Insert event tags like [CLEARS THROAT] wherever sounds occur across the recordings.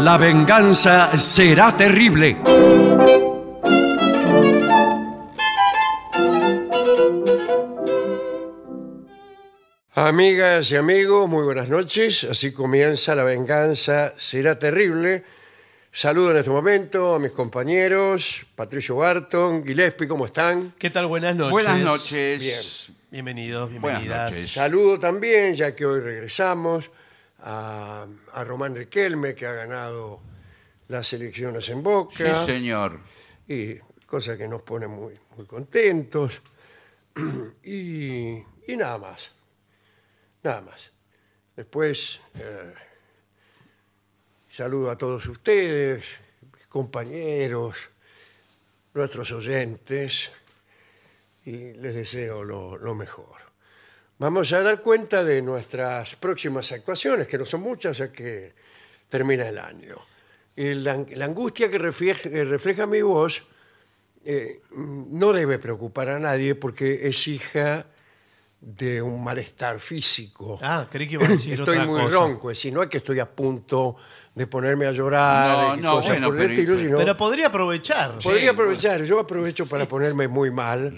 La venganza será terrible. Amigas y amigos, muy buenas noches. Así comienza La venganza será terrible. Saludo en este momento a mis compañeros, Patricio Barton, Gillespie, ¿cómo están? ¿Qué tal? Buenas noches. Buenas noches. Bien. Bienvenidos, Buenas bienvenidas. noches. Saludo también, ya que hoy regresamos, a, a Román Riquelme, que ha ganado las elecciones en Boca. Sí, señor. y cosa que nos pone muy, muy contentos. [CLEARS THROAT] Y, y nada más. Nada más. Después, eh, saludo a todos ustedes, mis compañeros, nuestros oyentes, y les deseo lo, lo mejor. Vamos a dar cuenta de nuestras próximas actuaciones, que no son muchas, ya que termina el año. Y la, la angustia que refleja, que refleja mi voz eh, no debe preocupar a nadie porque es hija de un malestar físico. Ah, creí que iba a decir Estoy otra muy cosa. ronco, es decir, no es que estoy a punto de ponerme a llorar No, y no, cosas bueno, por el pero- estilo, pero- sino- Pero podría aprovechar. Podría Sí, aprovechar, yo aprovecho para ponerme muy mal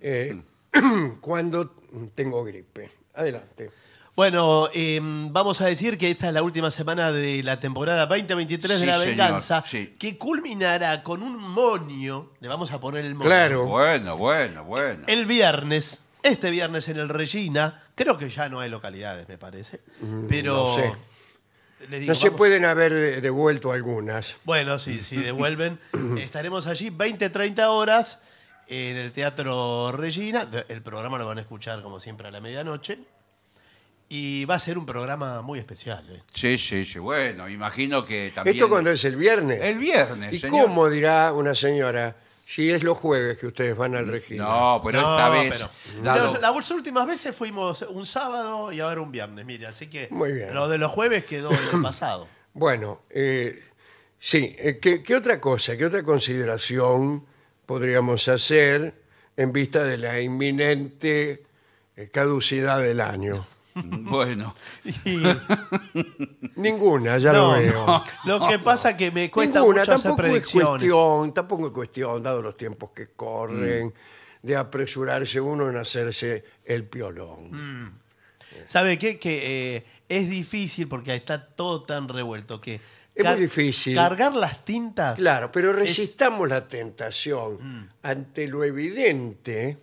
eh, [LAUGHS] [CLEARS THROAT] cuando tengo gripe. Adelante. Bueno, eh, vamos a decir que esta es la última semana de la temporada 2023 de La señor, Venganza, sí. que culminará con un monio. Le vamos a poner el monio. Claro. Bueno, bueno, bueno. El viernes, este viernes en el Regina, creo que ya no hay localidades, me parece. Pero. Mm, no sé. les digo, No se pueden haber de- devuelto algunas. Bueno, sí, sí, devuelven. [CLEARS THROAT] Estaremos allí 20, 30 horas en el Teatro Regina. El programa lo van a escuchar, como siempre, a la medianoche. Y va a ser un programa muy especial. ¿eh? Sí, sí, sí. Bueno, imagino que también. ¿Esto cuando es el viernes? El viernes, ¿Y señor. cómo dirá una señora si es los jueves que ustedes van al registro? No, pero No, esta vez. pero- dado- Los- las últimas veces fuimos un sábado y ahora un viernes, mire. Así que Muy bien. lo de los jueves quedó en el [CLEARS THROAT] pasado. Bueno, eh, sí, eh, ¿qué, qué otra cosa, qué otra consideración podríamos hacer en vista de la inminente eh, caducidad del año? Bueno. Y- Ninguna, ya no, lo veo. no. Lo que pasa que me cuesta Ninguna, mucho hacer tampoco es predicciones. cuestión, tampoco es cuestión, dado los tiempos que corren, de apresurarse uno en hacerse el piolón. ¿Sabe qué? Que eh, es difícil porque está todo tan revuelto que... Es muy difícil. Cargar las tintas... Claro, pero es- resistamos la tentación. Ante lo evidente,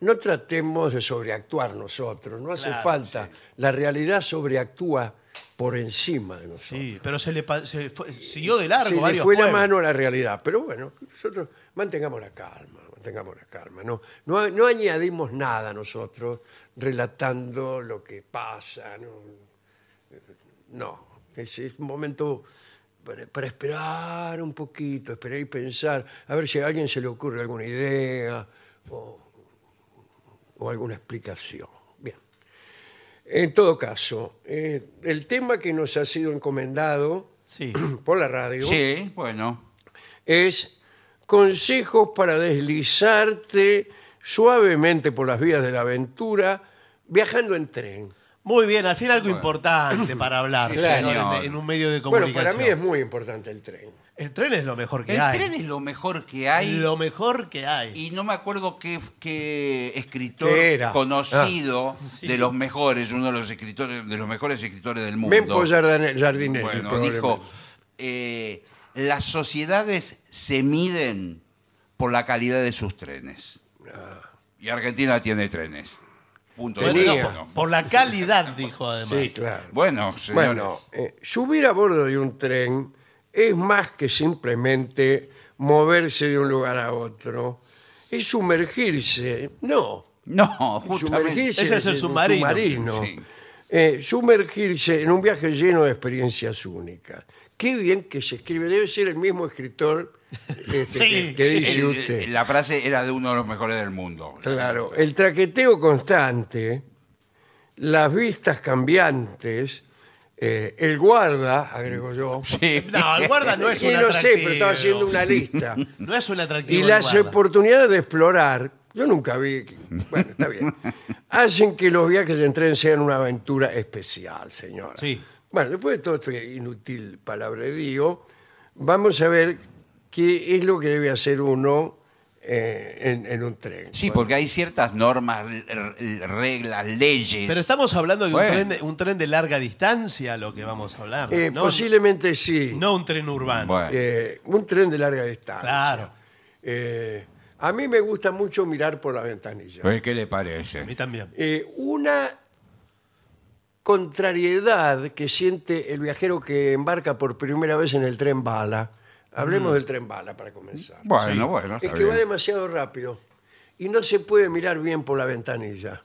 no tratemos de sobreactuar nosotros, no hace Claro, falta. La realidad sobreactúa por encima de nosotros. Sí, pero se le pa- se fue- siguió de largo Se le varios fue la pueblos. mano a la realidad, pero bueno, nosotros mantengamos la calma, mantengamos la calma. No, no, no añadimos nada nosotros relatando lo que pasa. No, no es, es un momento para, para esperar un poquito, esperar y pensar, a ver si a alguien se le ocurre alguna idea o, o alguna explicación. Bien. En todo caso, eh, el tema que nos ha sido encomendado Sí. [CLEARS THROAT] por la radio Sí, bueno. es consejos para deslizarte suavemente por las vías de la aventura viajando en tren. Muy bien, al fin algo importante para hablar Sí, señor, señor. en, en un medio de Bueno, comunicación. para mí es muy importante el tren. El tren es lo mejor que El hay. tren es lo mejor que hay. Lo mejor que hay. Y no me acuerdo qué, qué escritor ¿Qué era? conocido Sí. de los mejores, uno de los escritores, de los mejores escritores del mundo. Mempo Jardine- Jardinelli, Bueno, dijo, eh, las sociedades se miden por la calidad de sus trenes. Y Argentina tiene trenes. Punto. Bueno, Tenía. no, por, la calidad, dijo además. Sí, claro. Bueno, señores. Bueno, eh, subir a bordo de un tren es más que simplemente moverse de un lugar a otro. Es sumergirse. No. no, justamente. Sumergirse Ese es el submarino. submarino. Sí. Eh, sumergirse en un viaje lleno de experiencias únicas. Qué bien que se escribe. Debe ser el mismo escritor [LAUGHS] este, Sí. que dice El- usted. la frase era de uno de los mejores del mundo. Claro, el traqueteo constante, las vistas cambiantes, eh, el guarda, agrego yo. Sí. No, el guarda no es y un no sé, atractivo. pero estaba haciendo una lista. [LAUGHS] No es un atractivo. y el las guarda. oportunidades de explorar, yo nunca vi, bueno, está bien, [LAUGHS] hacen que los viajes en tren sean una aventura especial, señora. Sí. Bueno, después de todo este inútil palabrerío, vamos a ver qué es lo que debe hacer uno eh, en, en un tren. Sí, Bueno, porque hay ciertas normas, r- reglas, leyes. Pero estamos hablando de un, tren de un tren de larga distancia, lo que vamos a hablar. eh, no, posiblemente sí. no un tren urbano. Bueno. Eh, un tren de larga distancia. Claro. Eh, a mí me gusta mucho mirar por la ventanilla. Pues, ¿Qué le A parece? mí también. Eh, una contrariedad que siente el viajero que embarca por primera vez en el tren bala. Hablemos del tren bala para comenzar. Bueno, bueno, es está que va bien. demasiado rápido y no se puede mirar bien por la ventanilla.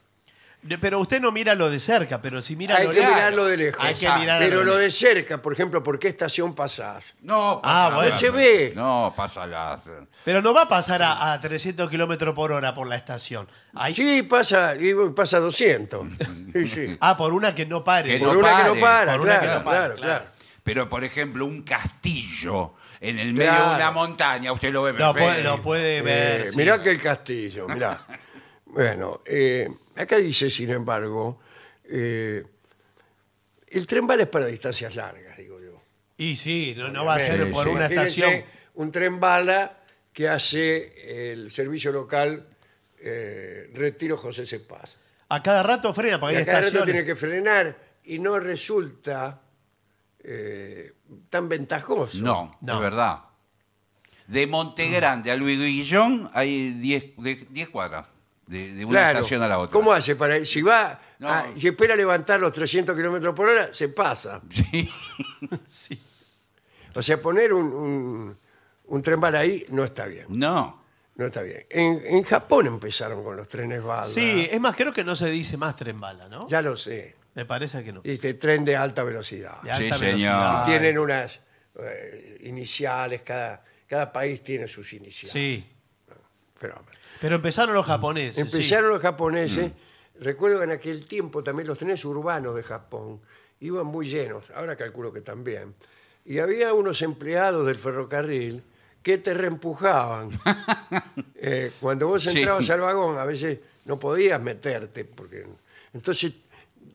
De- Pero usted no mira lo de cerca, pero si mira Hay lo que lejos- mirarlo de lejos. Hay que Exacto. mirar Pero lo de cerca, por ejemplo, ¿por qué estación pasás? No, Ah, pasa bueno. la- Se ve. No, pasa las. Pero no va a pasar a, a 300 kilómetros por hora por la estación. Hay- Sí, pasa, y pasa 200. [LAUGHS] Sí, sí. Ah, por una que no pare. Que Por no una que no pare, para, por una claro, que no para, claro, claro. claro. Pero, por ejemplo, un castillo en el medio Claro. de una montaña, usted lo ve Lo perfecto. puede, lo puede ver. Eh, sí. mirá que el castillo, mirá. [LAUGHS] bueno, eh, acá dice, sin embargo, eh, el tren bala es para distancias largas, digo yo. Y sí, no, no va a ser por sí. una Imagínense estación. Un tren bala que hace el servicio local eh, Retiro José Cepaz. A cada rato frena, porque Y hay a cada rato estaciones. tiene que frenar y no resulta eh, tan ventajoso. No, No. es verdad. De Montegrande a Luis Guillón hay 10 de- 10 cuadras. De, de una Claro. estación a la otra. ¿Cómo hace para si va No. a- y espera levantar los 300 kilómetros por hora, se pasa? [LAUGHS] Sí. Sí. O sea, poner un, un, un tren bala ahí no está bien. No. No está bien. En, en Japón empezaron con los trenes bala. Sí, es más, creo que no se dice más tren bala, ¿no? Ya lo sé. Me parece que no. Dice tren de alta velocidad. De Sí, señor. Tienen unas eh, iniciales, cada, cada país tiene sus iniciales. Sí. Fenómeno. Pero empezaron los japoneses. sí. Empezaron los japoneses. Mm. Recuerdo que en aquel tiempo también los trenes urbanos de Japón iban muy llenos, ahora calculo que también. Y había unos empleados del ferrocarril que te reempujaban. [LAUGHS] Eh, cuando vos Sí. entrabas al vagón, a veces no podías meterte, porque entonces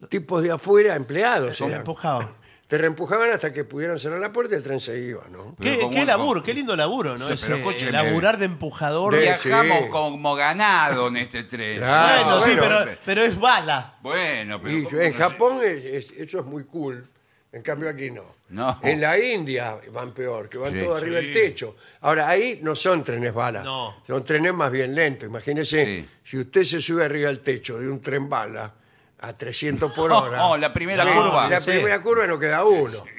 tipos de afuera, empleados, eran. [LAUGHS] te reempujaban hasta que pudieran cerrar la puerta y el tren se iba, ¿no? Pero Qué, laburo, qué lindo laburo, ¿no? Sí, Ese, pero escúcheme. laburar de empujador. De- Viajamos sí. como ganado en este tren. Claro, bueno, sí, bueno. pero, pero es bala. Bueno, pero. Y ¿cómo en no sé? Japón es- es- eso es muy cool. En cambio aquí no. No. En la India van peor, que van Sí. todo arriba del techo. Ahora, ahí no son trenes bala. No. Son trenes más bien lentos. Imagínese, Sí. si usted se sube arriba del techo de un tren bala a 300 por [LAUGHS] hora. Oh, la primera No, curva. la sí. primera curva no queda uno. [LAUGHS]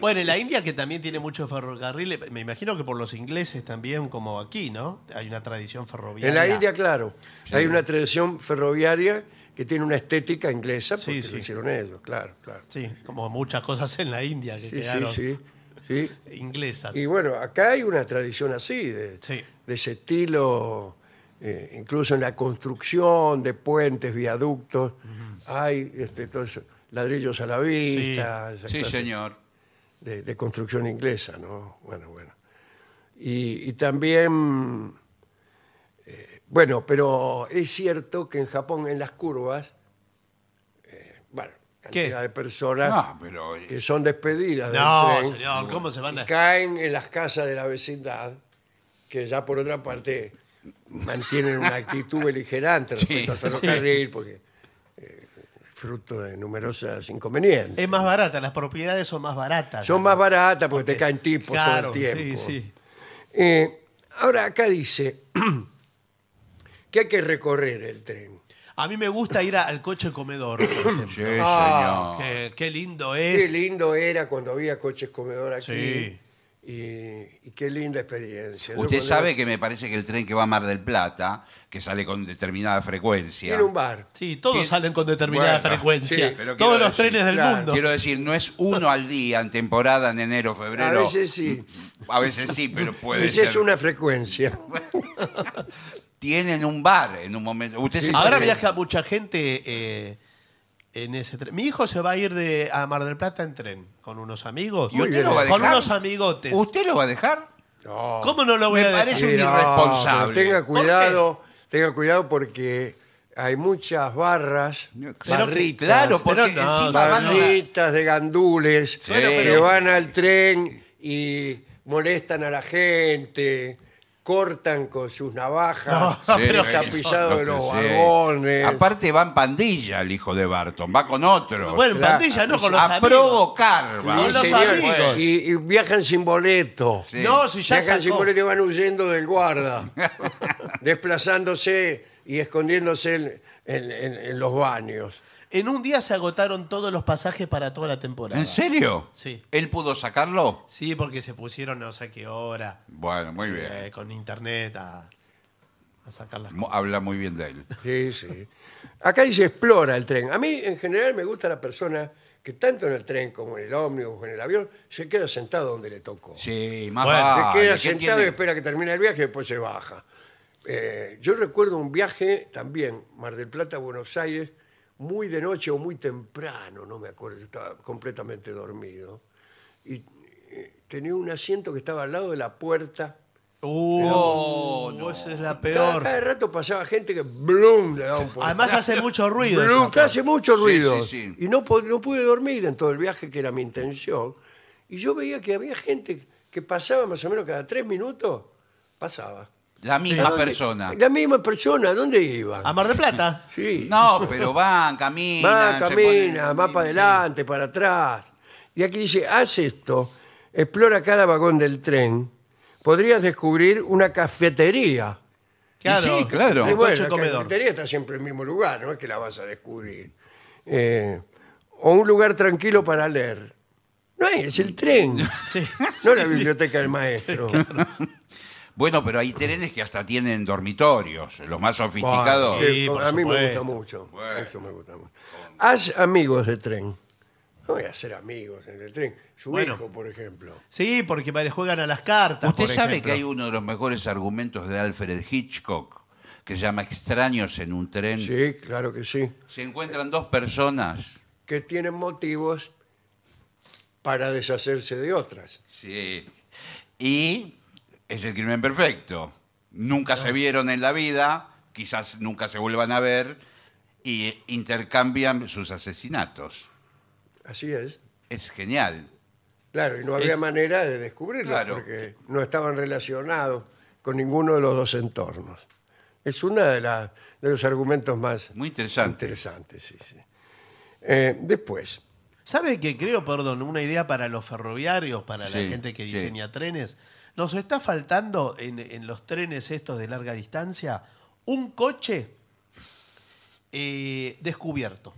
Bueno, en la India, que también tiene muchos ferrocarriles, me imagino que por los ingleses también, como aquí, ¿no? Hay una tradición ferroviaria. En la India, claro, hay una tradición ferroviaria que tiene una estética inglesa porque Sí, sí. lo hicieron ellos, claro, claro. Sí, como muchas cosas en la India que Sí, quedaron sí, sí, sí. [LAUGHS] inglesas. Y bueno, acá hay una tradición así, de, Sí. de ese estilo, eh, incluso en la construcción de puentes, viaductos, hay este, todo eso, ladrillos a la vista, Sí, clase señor. de, de construcción inglesa, ¿no? Bueno, bueno. Y, y también, eh, bueno, pero es cierto que en Japón, en las curvas, eh, bueno, cantidad ¿Qué? de personas No, pero. que son despedidas del no, tren señor, ¿cómo se van y a...? caen en las casas de la vecindad, que ya por otra parte mantienen una actitud beligerante respecto al ferrocarril, porque eh, fruto de numerosas inconvenientes. Es más barata, las propiedades son más baratas. Son más baratas porque te caen tipos Claro, todo el tiempo. sí, sí. Eh, ahora acá dice [CLEARS THROAT] que hay que recorrer el tren. A mí me gusta ir a- al coche comedor, por ejemplo. Sí, Ah, señor. Qué, qué lindo Qué es. lindo era cuando había coches comedor aquí. Sí. Y, y qué linda experiencia. Yo Usted cuando- sabe que me parece que el tren que va a Mar del Plata, que sale con determinada frecuencia. Tiene un bar. Sí, todos salen con determinada Bueno, frecuencia. sí, pero todos quiero los decir, trenes del claro, mundo. Quiero decir, no es uno al día en temporada, en enero, febrero. A veces sí. A veces sí, pero puede Esa ser. es una frecuencia. [LAUGHS] Tienen un bar en un momento. Usted se Ahora viaja mucha gente eh, en ese tren. Mi hijo se va a ir de, a Mar del Plata en tren con unos amigos. ¿Y usted lo va a Con dejar? unos amigotes. ¿Usted lo va a dejar? No. ¿Cómo no lo voy Me a decir? parece un Sí, no, irresponsable. pero tenga cuidado, tenga cuidado porque hay muchas barras, Pero- barritas, claro, porque Pero no, encima van a- barritas de gandules Bueno, que pero- van al tren y molestan a la gente, cortan con sus navajas No, el pero tapizado de los Sí. vagones. Aparte va en pandilla el hijo de Barton, va con otros. Bueno, en Claro. pandilla, no con los a amigos. provocar. va. Con los señor, amigos. Y, y viajan sin boleto. Sí. No, si ya viajan sin sacó. boleto y van huyendo del guarda, [LAUGHS] desplazándose y escondiéndose en, en- en- en los baños. En un día se agotaron todos los pasajes para toda la temporada. ¿En serio? Sí. ¿Él pudo sacarlo? Sí, porque se pusieron no sé qué hora Bueno, muy bien. eh, con internet a, a sacar las Mo- Habla muy bien de él. Sí, sí. Acá dice explora el tren. A mí en general me gusta la persona que tanto en el tren como en el ómnibus o en el avión se queda sentado donde le tocó. Sí, más Bueno, Se queda ¿Qué sentado y espera que termine el viaje y después se baja. Eh, yo recuerdo un viaje también, Mar del Plata, Buenos Aires, muy de noche o muy temprano, no me acuerdo, yo estaba completamente dormido. Y eh, tenía un asiento que estaba al lado de la puerta. Uh, Oh, no. esa es la Cada, peor. cada rato pasaba gente que ¡blum! le daba un poco. Además hace mucho ruido. Blum, que hace mucho Sí, ruido. sí, sí. Y no, po- no pude dormir en todo el viaje, que era mi intención. Y yo veía que había gente que pasaba más o menos cada tres minutos, pasaba. La ¿A misma dónde? persona. La misma persona, ¿a dónde iban? A Mar de Plata. [LAUGHS] Sí. No, pero van, caminan. Va, se camina, ponen- va para adelante, para atrás. Y aquí dice, haz esto, explora cada vagón del tren, podrías descubrir una cafetería. Claro, sí, claro. Y Un bueno, coche la comedor. cafetería está siempre en el mismo lugar, no es que la vas a descubrir. Eh, o un lugar tranquilo para leer. No es, es el tren, [LAUGHS] Sí. no la biblioteca del maestro. [LAUGHS] Bueno, pero hay trenes que hasta tienen dormitorios, los más sofisticados. Sí, por a mí me gusta supuesto. mucho. Bueno. Eso me gusta mucho. Haz amigos de tren. No voy a hacer amigos en el tren. Su Bueno. hijo, por ejemplo. Sí, porque le juegan a las cartas. Usted por sabe ejemplo. que hay uno de los mejores argumentos de Alfred Hitchcock que se llama Extraños en un tren. Sí, claro que sí. Se encuentran dos personas. Que tienen motivos para deshacerse de otras. Sí. Y es el crimen perfecto. Nunca se vieron en la vida, quizás nunca se vuelvan a ver y intercambian sus asesinatos. Así es. Es genial. Claro, y no había Es- manera de descubrirlo Claro. porque no estaban relacionados con ninguno de los dos entornos. Es uno de, los argumentos más Muy interesante. interesantes. Sí, sí. Eh, después, ¿Sabe que creo, perdón, una idea para los ferroviarios, para Sí, la gente que sí. diseña trenes? Nos está faltando en, en los trenes estos de larga distancia un coche eh, descubierto,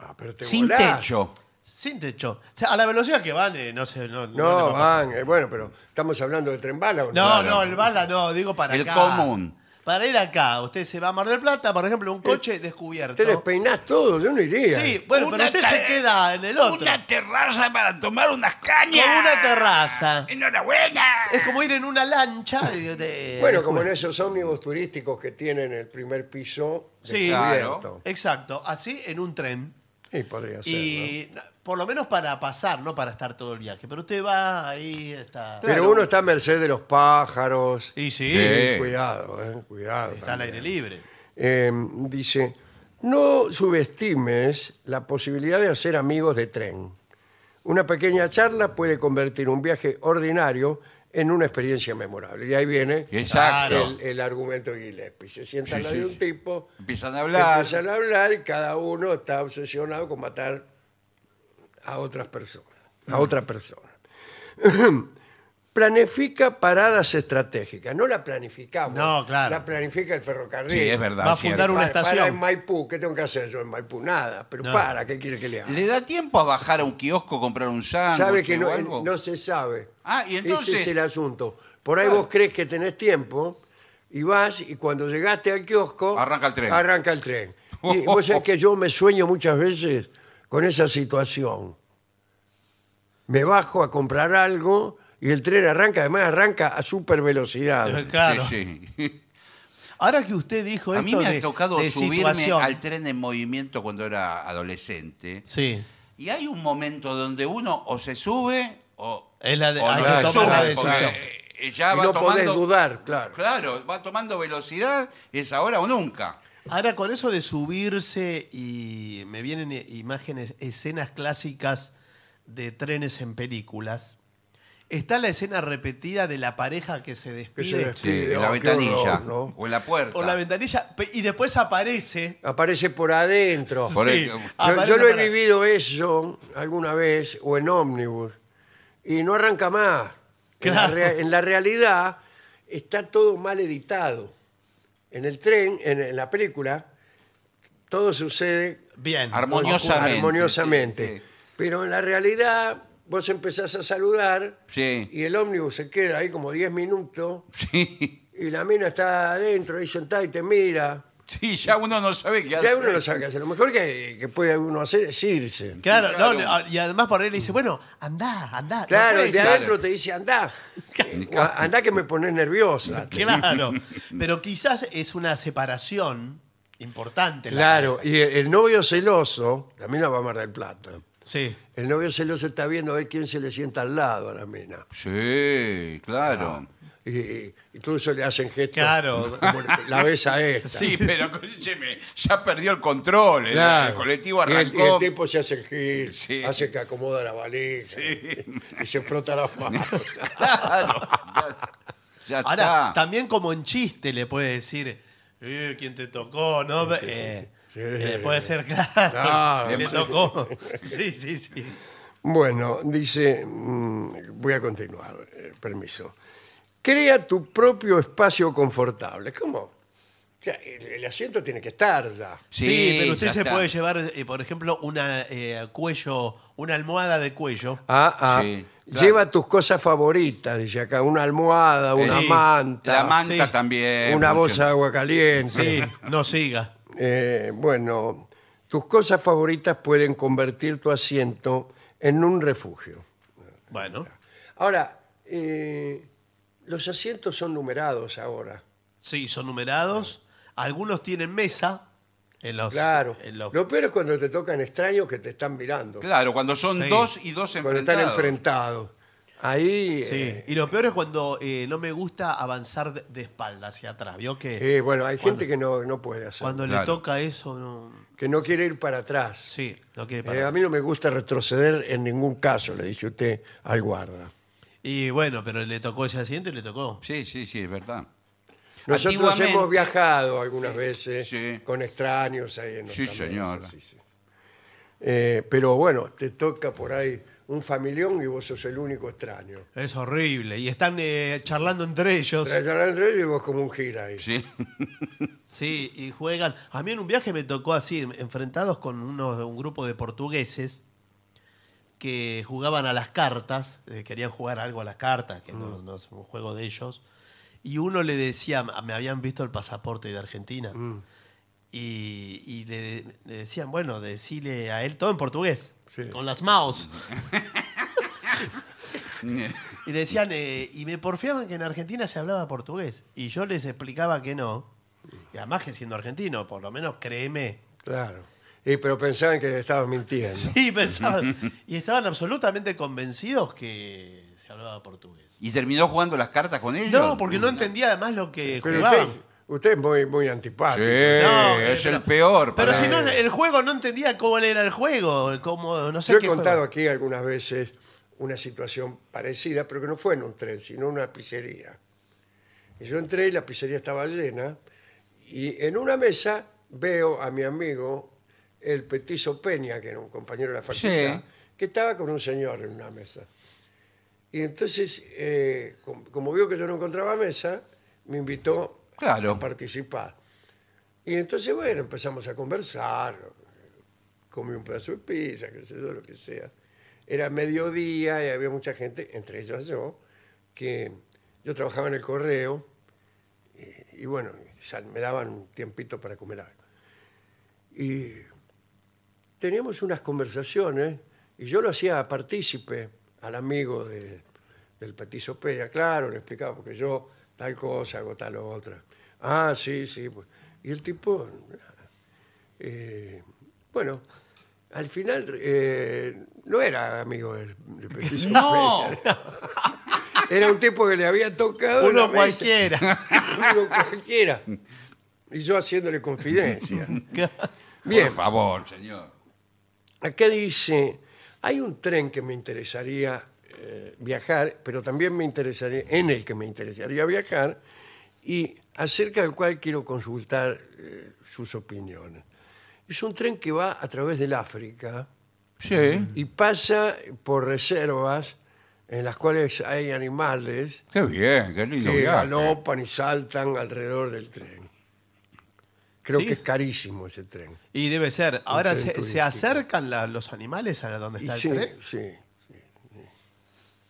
ah, pero te Sin volás. techo. sin techo. O sea, a la velocidad que van, eh, no sé. No, no van, eh, bueno, pero estamos hablando de tren bala o no. No, el bala no, digo para El acá. común. Para ir acá, usted se va a Mar del Plata, por ejemplo, un coche descubierto. Te despeinás todo, yo no iría. Sí, bueno, pero usted se queda en el otro. Una terraza para tomar unas cañas. Con una terraza. Enhorabuena. Es como ir en una lancha. de- de- Bueno, como en esos ómnibus turísticos que tienen el primer piso Sí, descubierto. claro. Exacto, así en un tren. Sí, podría ser. Y por lo menos para pasar, no para estar todo el viaje. Pero usted va ahí, está. Pero Claro. uno está a merced de los pájaros. Y sí, Sí. Cuidado, eh, cuidado. está al también. aire libre. Eh, dice, no subestimes la posibilidad de hacer amigos de tren. Una pequeña charla puede convertir un viaje ordinario en una experiencia memorable. Y ahí viene Exacto. el, el argumento de Gillespie. Se sienta al Sí, lado sí, de un sí. tipo, Empiezan a hablar. empiezan a hablar y cada uno está obsesionado con matar a otras personas, a otra persona. [CLEARS THROAT] Planifica paradas estratégicas. No la planificamos. No, claro. La planifica el ferrocarril. Sí, es verdad. Va a cierto. fundar una Para- para estación. en Maipú. ¿Qué tengo que hacer yo en Maipú? Nada. Pero No. para, ¿qué quiere que le haga? ¿Le da tiempo a bajar a un kiosco, comprar un sándwich Sabe que o no, algo? no se sabe. Ah, y entonces- Ese es el asunto. Por ahí vos crees que tenés tiempo y vas y cuando llegaste al kiosco... Arranca el tren. Arranca el tren. [LAUGHS] Y vos sabés que yo me sueño muchas veces con esa situación. Me bajo a comprar algo y el tren arranca, además arranca a super velocidad. Claro. Sí, sí. [LAUGHS] Ahora que usted dijo A esto mí me de, ha tocado subirme situación. al tren en movimiento cuando era adolescente. Sí. Y hay un momento donde uno o se sube o, Es la de- o hay que no tomar sube, la decisión. eh, ya Y va no podés tomando, dudar, claro. Claro, va tomando velocidad, es ahora o nunca. Ahora, con eso de subirse y me vienen imágenes, escenas clásicas de trenes en películas. Está la escena repetida de la pareja que se Que despide Sí, en la ventanilla o en la puerta. por la ventanilla y después aparece. Aparece por adentro. Por Sí, el- Yo, lo he para- vivido eso alguna vez, o en ómnibus, y no arranca más. En, la Claro. en la realidad está todo mal editado. En el tren, en, en la película, todo sucede Bien. Armoniosamente. armoniosamente. sí, sí. Pero en la realidad vos empezás a saludar Sí. y el ómnibus se queda ahí como 10 minutos Sí, y la mina está adentro ahí sentada y te mira. Sí, ya uno no sabe qué Ya hacer. uno no sabe qué hacer. Lo mejor que, que puede uno hacer es irse. Claro, Claro. no, no, y además por ahí le dice, bueno, andá, andá. no Claro, de adentro te dice, andá. [LAUGHS] O, Andá que me pones nerviosa. Claro, [LAUGHS] pero quizás es una separación importante. la Claro, pareja. y el, el novio celoso, la mina va a Mar del Plata. Sí. El novio celoso está viendo a ver quién se le sienta al lado a la mina. Sí, claro. Y, y incluso le hacen gestos. Claro. como la ves a esta. [LAUGHS] Sí, pero escúcheme, ya perdió el control. el- Claro. El, colectivo Y el- arrancó. Y el, tipo se hace el gil, Sí. hace que acomoda la valija y se frota las manos. [LAUGHS] Claro, ya, ya Ahora, está. también como en chiste le puede decir, eh, ¿quién te tocó? ¿No? Eh, sí. eh, puede ser, claro. Claro. Le tocó. [LAUGHS] Sí, sí, sí. Bueno, dice, mm, voy a continuar, eh, permiso. Crea tu propio espacio confortable. ¿Cómo? O sea, el, el asiento tiene que estar ya. Sí, pero usted ya se está. puede llevar, eh, por ejemplo, una eh, cuello, una almohada de cuello. Ah, ah. Sí, claro. Lleva tus cosas favoritas, dice acá, una almohada, una Sí, manta, La manta Sí. también. una bolsa de agua caliente. Sí, no siga. Eh, bueno, tus cosas favoritas pueden convertir tu asiento en un refugio. Bueno, Ahora, eh, los asientos son numerados ahora. sí, son numerados. Algunos tienen mesa en los. Claro. en los- Lo peor es cuando te tocan extraños que te están mirando. Claro, cuando son Sí. dos y dos Cuando enfrentados. están enfrentados. Ahí, Sí, eh, y lo peor es cuando eh, no me gusta avanzar de, de espalda hacia atrás. ¿Vio que eh, bueno, hay gente que no, no puede hacer. cuando le Claro. toca eso, no... Que no quiere ir para atrás. Sí, no quiere Eh, parar. a mí no me gusta retroceder en ningún caso, le dice usted al guarda. Y bueno, pero le tocó ese asiento y le tocó. Sí, sí, sí, es verdad. Nosotros Antiguamente- hemos viajado algunas veces Sí. con extraños ahí en Sí, señor. mesa, sí, sí. Eh, pero bueno, te toca por ahí un familión y vos sos el único extraño. Es horrible. Y están eh, charlando entre ellos. Te hablan entre ellos y vos como un gira ahí. Sí. Sí, y juegan. A mí en un viaje me tocó así, enfrentados con uno- un grupo de portugueses que jugaban a las cartas, eh, querían jugar algo a las cartas, que no, no es un juego de ellos. Y uno le decía, me habían visto el pasaporte de Argentina. Y, y le, le decían, bueno, decile a él todo en portugués, Sí. con las mouse. [LAUGHS] Y le decían, eh, y me porfiaban que en Argentina se hablaba portugués. Y yo les explicaba que no. Y además que siendo argentino, por lo menos créeme. Claro. Y, pero pensaban que estabas mintiendo. Sí, pensaban. Y estaban absolutamente convencidos que se hablaba portugués. ¿Y terminó jugando las cartas con ellos? No, porque no entendía además lo que Pero jugaban. usted, usted es muy, muy Sí, antipático. No, es pero- el peor. Pero si no, el juego no entendía cómo era el juego. Cómo, no sé Yo he qué contado juego. aquí algunas veces una situación parecida, pero que no fue en un tren, sino en una pizzería. Y yo entré y la pizzería estaba llena, y en una mesa veo a mi amigo, el Petizo Peña, que era un compañero de la facultad, Sí. que estaba con un señor en una mesa. Y entonces, eh, com- como vio que yo no encontraba mesa, me invitó Claro. a participar. Y entonces, bueno, empezamos a conversar, comí un pedazo de pizza, qué sé yo, lo que sea. Era mediodía y había mucha gente, entre ellos yo, que yo trabajaba en el correo y, y bueno, sal- me daban un tiempito para comer algo. Y teníamos unas conversaciones y yo lo hacía partícipe al amigo de- del Petizo Pella, claro, le explicaba, porque yo tal cosa, hago tal otra. Ah, sí, sí. pues. Y el tipo, eh, bueno, al final eh, no era amigo del, del [LAUGHS] No. [LAUGHS] Era un tipo que le había tocado. Uno cualquiera. [LAUGHS] Uno cualquiera. Y yo haciéndole confidencia. Bien, Por favor, señor. Acá dice, hay un tren que me interesaría eh, viajar, pero también me interesaría, en el que me interesaría viajar, y acerca del cual quiero consultar eh, sus opiniones. Es un tren que va a través del África Sí. y pasa por reservas en las cuales hay animales Qué bien, qué lindo que viaje. galopan y saltan alrededor del tren. Creo Sí. que es carísimo ese tren. Y debe ser. Ahora, tren ¿se, acercan la- los animales a donde Y está el sí, tren? sí.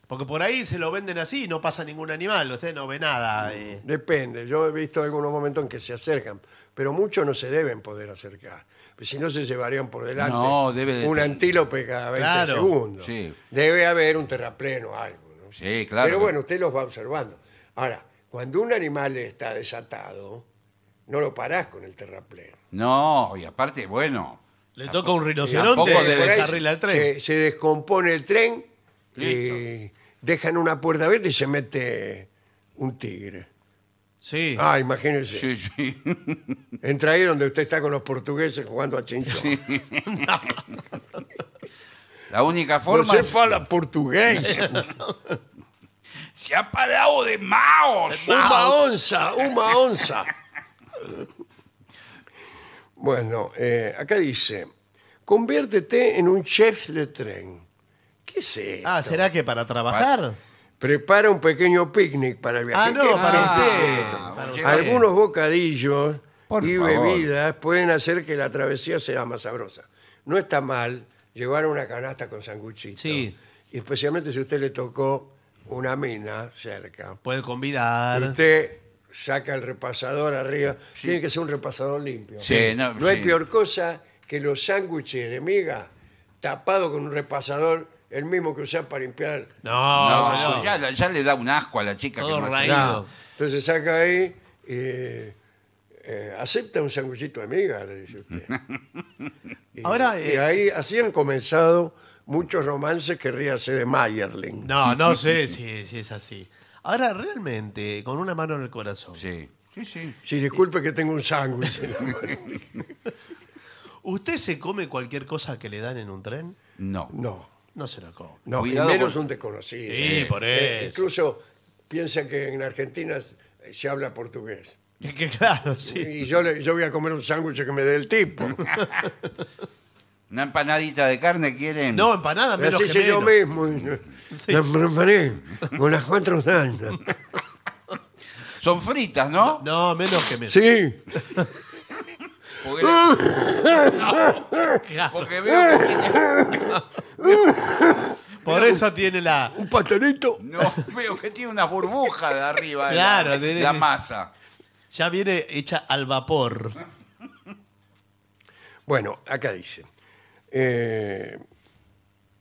Porque por ahí se lo venden así y no pasa ningún animal. Usted no ve nada. eh. Depende. Yo he visto algunos momentos en que se acercan, pero muchos no se deben poder acercar. Si no, se llevarían por delante No, debe de un antílope cada 20 Claro. segundos. Sí. Debe haber un terrapleno o algo. ¿no? Sí, claro. Pero bueno, usted los va observando. Ahora, cuando un animal está desatado, no lo parás con el terrapleno. No, y aparte, bueno. Le toca un rinoceronte y debe le Por ahí descarrila el tren. Se, se descompone el tren y dejan una puerta abierta y se mete un tigre. Sí. Ah, imagínese. Sí, sí. [LAUGHS] Entra ahí donde usted está con los portugueses jugando a chinchón. [LAUGHS] La única No forma se es... fala portugués. [LAUGHS] Se ha parado de Maos. Uma onza, uma onza. Bueno, eh, acá dice, conviértete en un chef de tren. ¿Qué es esto? Ah, ¿será que para trabajar? Prepara un pequeño picnic para el viaje. Ah, no, ¿Qué para es usted. esto? Para oye, usted. Algunos bocadillos Por y favor. bebidas pueden hacer que la travesía sea más sabrosa. No está mal llevar una canasta con sanguchitos. Sí. Y especialmente si a usted le tocó una mina cerca. Puede convidar. usted saca el repasador arriba. Tiene que ser un repasador limpio. Sí, no, hay sí. peor cosa que los sándwiches de miga tapados con un repasador, el mismo que usás para limpiar. No, No, no. eso ya, ya le da un asco a la chica Todo que no hace raído. nada. No. Entonces saca ahí y eh, acepta un sándwichito de miga, le dice usted. [LAUGHS] Y, Ahora, y eh, ahí así han comenzado muchos romances que ríase de Mayerling. No, no sé si, si es así. Ahora, realmente, con una mano en el corazón. Sí, sí, sí. Sí, disculpe que tengo un sándwich. en la mano. ¿Usted se come cualquier cosa que le dan en un tren? No. No, No se la come. no, y Cuidado menos con- un desconocido. Sí, por Eh, eso. incluso piensa que en Argentina se habla portugués. Que, [LAUGHS] que claro, sí. Y yo, le- yo voy a comer un sándwich que me dé el tipo. [LAUGHS] ¿Una empanadita de carne quieren? No, empanada menos Así que hice yo mismo. y Sí. La preparé con las cuatro salsas. Son fritas, ¿no? No, menos que menos. Sí. Porque, porque veo que tiene, [LAUGHS] Por eso tiene la. Un pastelito. no, veo que tiene una burbuja de arriba de Claro, la, tiene- la masa. Ya viene hecha al vapor. Bueno, acá dice. Eh,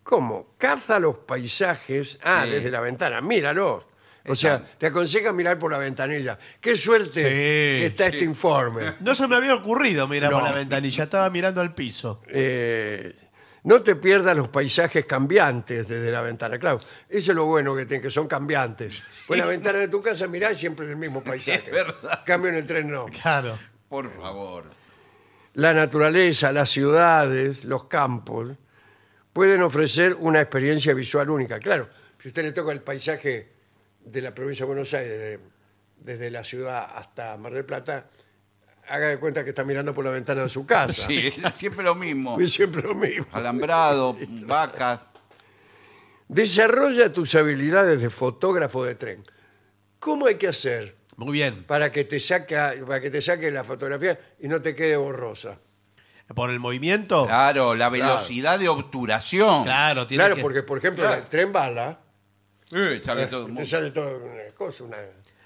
¿Cómo? Caza los paisajes. Ah, Sí. desde la ventana. Míralos. O sea, te aconseja mirar por la ventanilla. Qué suerte Sí, que está este informe. No se me había ocurrido mirar por la ventanilla, estaba mirando al piso. Eh, no te pierdas los paisajes cambiantes desde la ventana. Claro, eso es lo bueno que tienen, que son cambiantes. Pues la ventana de tu casa mirás siempre el mismo [LAUGHS] paisaje. Es verdad. Cambio en el tren no. Claro. Por favor. La naturaleza, las ciudades, los campos pueden ofrecer una experiencia visual única. Claro, si usted le toca el paisaje de la provincia de Buenos Aires, de- desde la ciudad hasta Mar del Plata, haga de cuenta que está mirando por la ventana de su casa. Sí, es siempre lo mismo. Es siempre lo mismo. Alambrado, vacas. Desarrolla tus habilidades de fotógrafo de tren. ¿Cómo hay que hacer Muy bien. para que te saca, para que te saque la fotografía y no te quede borrosa? Por el movimiento. Claro, la velocidad de obturación. Claro, tiene Claro, que- porque por ejemplo Claro. el tren bala, Eh, sale todo te sale todo una cosa, una...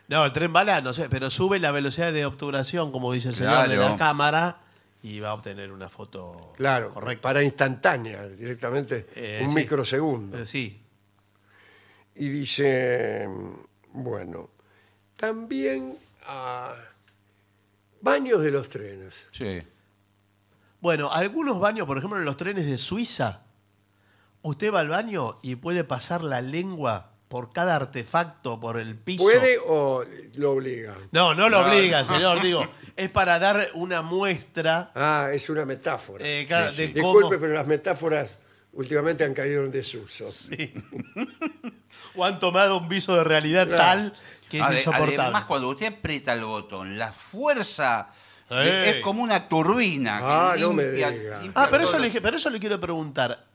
No, el tren bala, no sé, pero sube la velocidad de obturación, como dice el señor, de Claro. la cámara y va a obtener una foto Claro, correcta. para instantánea, directamente, Eh, un sí. microsegundo. Eh, sí. Y dice, bueno, también ah, baños de los trenes. Sí. Bueno, algunos baños, por ejemplo, en los trenes de Suiza, usted va al baño y puede pasar la lengua por cada artefacto, por el piso. ¿Puede o lo obliga? No, no lo obliga, señor. Digo, es para dar una muestra Ah, es una metáfora. eh, claro, de Disculpe, cómo. pero las metáforas últimamente han caído en desuso. Sí. [LAUGHS] o han tomado un viso de realidad Claro. tal que es Ade- insoportable. Además, cuando usted aprieta el botón, la fuerza de- es como una turbina. que Ah, no me diga. limpia Ah, pero eso, le, pero eso le quiero preguntar.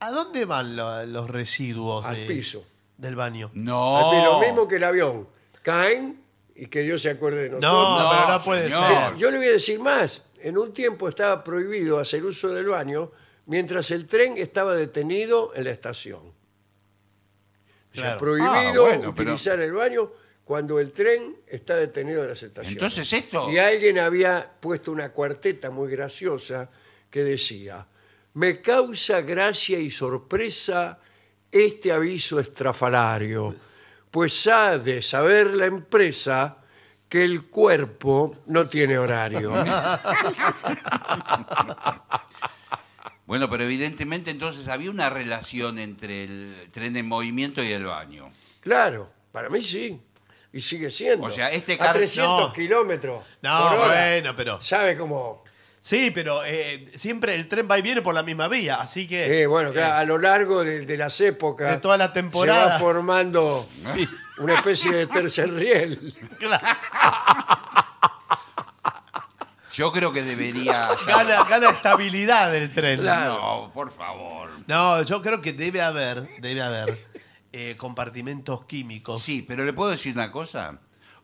¿A dónde van lo- los residuos Al de- piso. del baño? No. Lo mismo que el avión. Caen y que Dios se acuerde de nosotros. No, No, pero no puede señor. ser. Yo le voy a decir más. En un tiempo estaba prohibido hacer uso del baño mientras el tren estaba detenido en la estación. O sea, Claro. prohibido Ah, bueno, pero- utilizar el baño cuando el tren está detenido en las estaciones. Entonces esto. Y alguien había puesto una cuarteta muy graciosa que decía, me causa gracia y sorpresa este aviso estrafalario, pues ha de saber la empresa que el cuerpo no tiene horario. [LAUGHS] Bueno, pero evidentemente entonces había una relación entre el tren en movimiento y el baño. claro, para mí sí. Y sigue siendo. O sea, este A car- 300 no. kilómetros. No, por hora. bueno, pero- ¿Sabe cómo? Sí, pero eh, siempre el tren va y viene por la misma vía, así que. Eh, bueno, claro, a lo largo de, de las épocas. de toda la Se temporada. va formando [LAUGHS] Sí. una especie de tercer riel. Claro, [LAUGHS] Yo creo que debería. [LAUGHS] gana, gana estabilidad el tren. Claro. No, por favor. No, yo creo que debe haber, debe haber eh, compartimentos químicos. Sí, pero le puedo decir una cosa.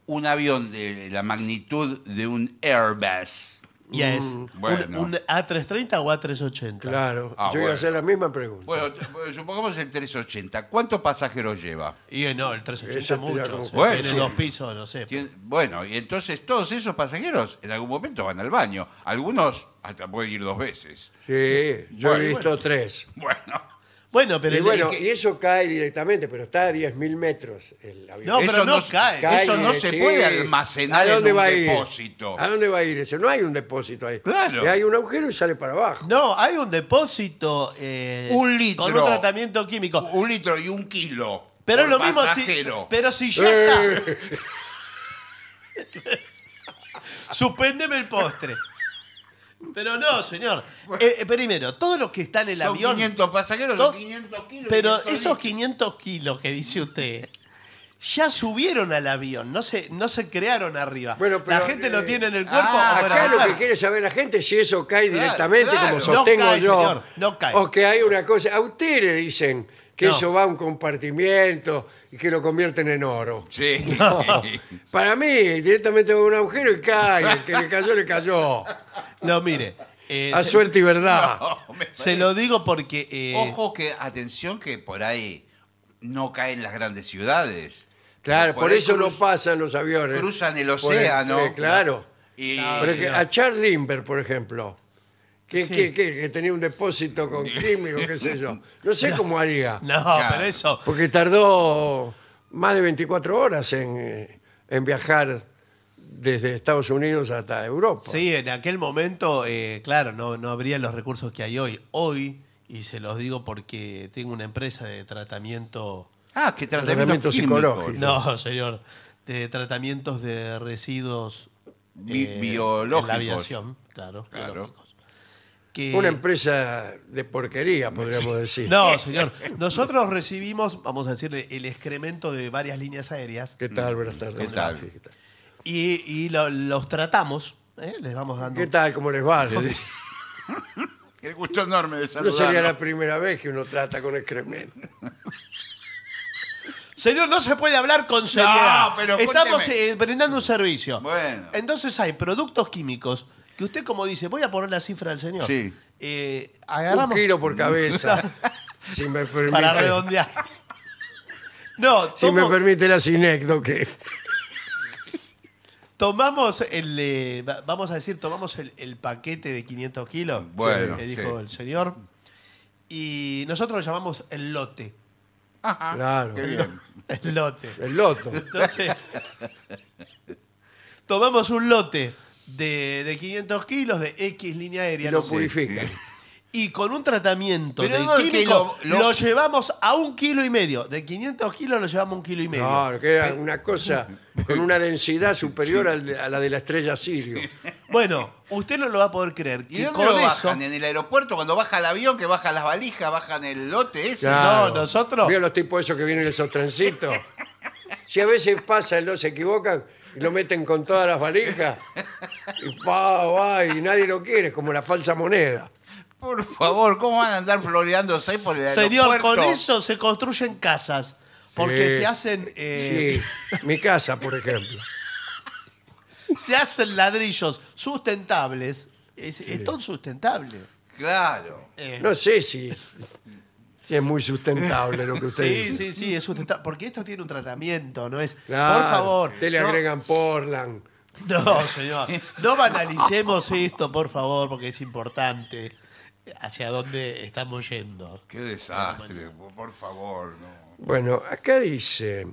Un avión de la magnitud de un Airbus. Y es bueno. un, un A330 o A380. Claro, Ah, yo iba a bueno. hacer la misma pregunta. Bueno, bueno, supongamos el 380. ¿Cuántos pasajeros lleva? Y eh, no, el 380 Ese te da mucho. como- o sea, Bueno, tiene sí. dos pisos, no sé. Tien- Bueno, y entonces todos esos pasajeros en algún momento van al baño. Algunos hasta pueden ir dos veces. Sí, yo Bueno, he visto tres. Bueno, Bueno, pero Y el- bueno, y eso cae directamente, pero está a 10.000 metros el avión. No, pero eso no se- cae. Cae, Eso no se sí. puede almacenar ¿A dónde en un va a ir? depósito. ¿A dónde va a ir eso? No hay un depósito ahí. Claro. Y hay un agujero y sale para abajo. no, hay un depósito eh, Un litro. con un tratamiento químico. Un litro y un kilo. Pero por lo mismo si, pasajero. pero si ya [LAUGHS] está. [LAUGHS] Suspéndeme el postre. Pero no, señor. Eh, eh, primero, todo lo que está en el Son avión. 500 pasajeros, to- son 500 kilos. Pero 500 esos litros. 500 kilos que dice usted ya subieron al avión, no se, no se crearon arriba. Bueno, pero, la gente eh, lo tiene en el cuerpo. ah, Acá lo que quiere saber la gente es si eso cae Claro, directamente, claro. como No sostengo cae, yo. señor, no cae. O que hay una cosa. A usted le dicen que No. eso va a un compartimiento y que lo convierten en oro. Sí. [LAUGHS] Para mí, directamente va a un agujero y cae. El que le cayó, le cayó. No, mire. eh, A se, suerte y verdad. [LAUGHS] No, [LAUGHS] me se lo digo porque. eh, Ojo que, atención, que por ahí no caen las grandes ciudades. Claro, Por ahí eso no pasan los aviones. Cruzan el Por océano. eh, claro. Y, No, Pero es que señor. a Charles Lindbergh, por ejemplo, que, Sí. que- que- que tenía un depósito con [LAUGHS] químicos, qué sé yo. No sé cómo haría. no, Claro. pero eso. Porque tardó más de 24 horas en, eh, en viajar desde Estados Unidos hasta Europa. Sí, en aquel momento, eh, claro, no, no habría los recursos que hay hoy. Hoy, y se los digo porque tengo una empresa de tratamiento. Ah, que Tratamiento tratamiento psicológico. No, señor. De tratamientos de residuos Bi- eh, biológicos. En la aviación, claro. Claro. biológicos. Que- Una empresa de porquería, podríamos decir. No, señor. Nosotros recibimos, vamos a decirle, el excremento de varias líneas aéreas ¿Qué tal? Buenas tardes. ¿Qué tal? Sí, ¿qué tal? Y, y lo- los tratamos. ¿eh? Les vamos dando. ¿Qué tal? ¿Cómo les va? Dice. [LAUGHS] Qué gusto enorme de No saludarlo. sería la primera vez que uno trata con excremento. [LAUGHS] Señor, no se puede hablar con seriedad. pero Estamos eh, brindando un servicio. Bueno. Entonces hay productos químicos que usted, como dice, voy a poner la cifra del señor. Sí. Eh, Un agarramos kilo por [LAUGHS] cabeza. si me permite, para redondear. No, si me permite la sinécdoque. Tomamos el. eh, va- vamos a decir, tomamos el, el paquete de 500 kilos. Bueno, que dijo sí. el señor. Y nosotros lo llamamos el lote. Ajá, Claro. Qué bien. El lote. El loto. Entonces, tomamos un lote de, de 500 kilos de X línea Y aérea. lo no sé, purifica. Y con un tratamiento Pero de no es que químico lo- lo, lo- llevamos a un kilo y medio. De 500 kilos lo llevamos a un kilo y medio. No, queda una cosa con una densidad superior a la de la estrella Sirio. Bueno, usted no lo va a poder creer. ¿Y Que dónde con lo eso, bajan? ¿En el aeropuerto cuando baja el avión, que bajan las valijas, bajan el lote ese? Claro. No, nosotros- ¿Vio los tipos esos que vienen en esos trencitos? [LAUGHS] Si a veces pasa, no se equivocan y lo meten con todas las valijas y va, va, y nadie lo quiere, como la falsa moneda. Por favor, ¿cómo van a andar floreándose por el Señor, aeropuerto? con eso se construyen casas. Porque Sí. se hacen eh, Sí, mi casa, por ejemplo. [LAUGHS] se hacen ladrillos sustentables. Es, es todo sustentable. Claro. Eh, No sé si, si es muy sustentable lo que usted sí, dice. sí, sí, es sustentable. Porque esto tiene un tratamiento, ¿no es? Claro, Por favor. Usted le no- agregan Portland. No, señor. No banalicemos esto, por favor, porque es importante hacia dónde estamos yendo. Qué desastre, por favor. no. Bueno, acá dice,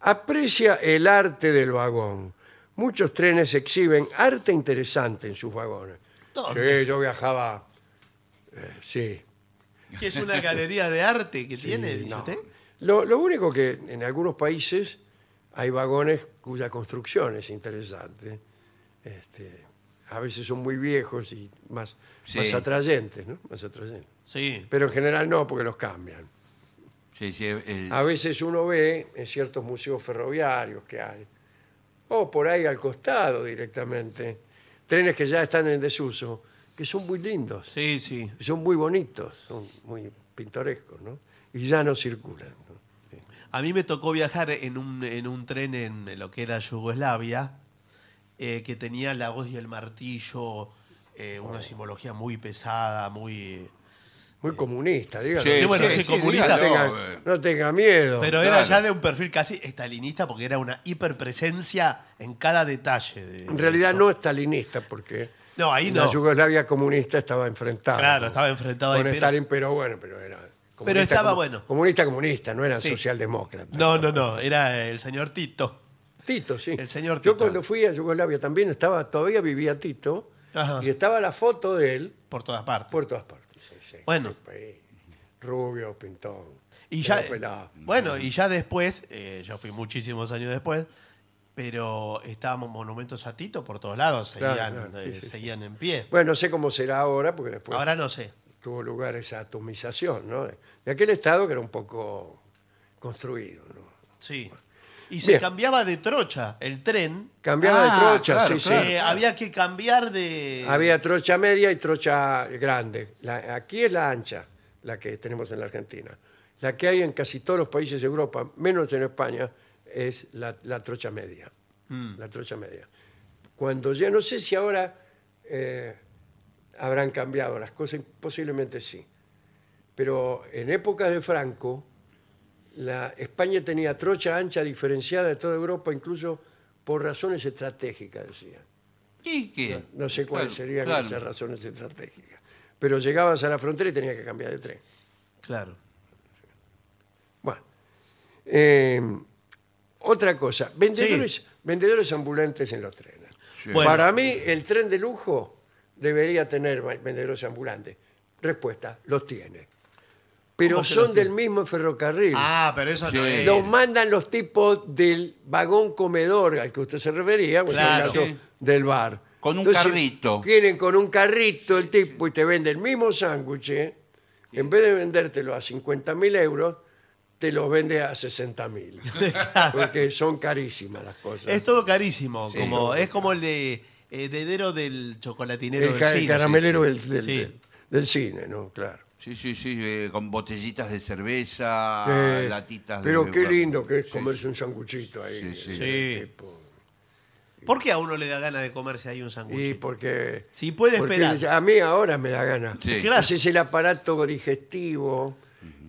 aprecia el arte del vagón. Muchos trenes exhiben arte interesante en sus vagones. ¿Dónde? Sí, yo viajaba, eh, sí. Que es una galería de arte que sí, tiene, dice no. usted. Lo, lo único que en algunos países hay vagones cuya construcción es interesante. Este, a veces son muy viejos y más, Sí. más atrayentes, ¿no? Más atrayentes. Sí. Pero en general no, porque los cambian. Sí, sí, A veces uno ve en ciertos museos ferroviarios que hay, o por ahí al costado directamente, trenes que ya están en desuso, que son muy lindos, Sí, sí. son muy bonitos, son muy pintorescos, ¿no? Y ya no circulan. ¿no? Sí. A mí me tocó viajar en un, en un tren en lo que era Yugoslavia, eh, que tenía la voz y el martillo, eh, una simbología muy pesada, muy... Muy comunista, dígalo. Sí, Sí, bueno, sí, no, tenga, eh. no tenga miedo. Pero era ya de un perfil casi estalinista porque era una hiperpresencia en cada detalle. de- en realidad eso. no estalinista, porque No, ahí la no. Yugoslavia comunista estaba enfrentada. Claro, con- estaba enfrentado ahí, con pero- Stalin, pero bueno, pero era... comunista estaba bueno. Comunista, comunista, no eran Sí. socialdemócratas. No, no, no, era el señor Tito. Tito, sí. El señor Yo Tito. cuando fui a Yugoslavia también estaba, todavía vivía Tito, Ajá. y estaba la foto de él Por todas partes. por todas partes. sí, sí. Bueno. Rubio, pintón. Y ya, pelado. bueno, y ya después, eh, yo fui muchísimos años después, pero estábamos monumentos a Tito por todos lados, seguían, claro, sí, eh, sí, seguían en pie. Bueno, no sé cómo será ahora, porque después Ahora no sé. tuvo lugar esa atomización, ¿no? De, de aquel estado que era un poco construido, ¿no? Sí. Y se Bien. cambiaba de trocha el tren. Cambiaba Ah, de trocha, claro, sí, claro. sí. eh, había que cambiar de. Había trocha media y trocha grande. La- aquí es la ancha, la que tenemos en la Argentina. La que hay en casi todos los países de Europa, menos en España, es la, la trocha media. Mm. La trocha media. Cuando ya no sé si ahora eh, habrán cambiado las cosas, posiblemente sí. Pero en épocas de Franco, la, España tenía trocha ancha diferenciada de toda Europa, incluso por razones estratégicas, decía. ¿Y qué? No sé cuáles Claro, serían claro. esas razones estratégicas. Pero llegabas a la frontera y tenías que cambiar de tren. Claro. Bueno. eh, otra cosa, vendedores, vendedores ambulantes en los trenes. Sí. Bueno. Para mí, el tren de lujo debería tener vendedores ambulantes. Respuesta, los tiene. Pero ¿Cómo que son del tiene? mismo ferrocarril. Ah, pero eso no Sí. es. Los mandan los tipos del vagón comedor al que usted se refería, pues, en el Claro. Sí. del bar. Con un carrito. Vienen con un carrito el tipo y te vende el mismo sándwich. ¿eh? En vez de vendértelo a 50 mil euros, te los vende a 60 mil. [LAUGHS] Porque son carísimas las cosas. Es todo carísimo. Sí. como, es como el de heredero del chocolatinero el, del ca- cine. caramelero Sí, Del, del- sí. del- del cine, ¿no? Claro. Sí, sí, sí, eh, con botellitas de cerveza, Eh, latitas de... pero qué lindo que es Sí, comerse un sanguchito ahí. Sí, sí. ese Sí. tipo. ¿Por qué a uno le da ganas de comerse ahí un Y sándwich? porque, Si puede porque esperar. a mí ahora me da ganas. Sí. Claro. Ese es el aparato digestivo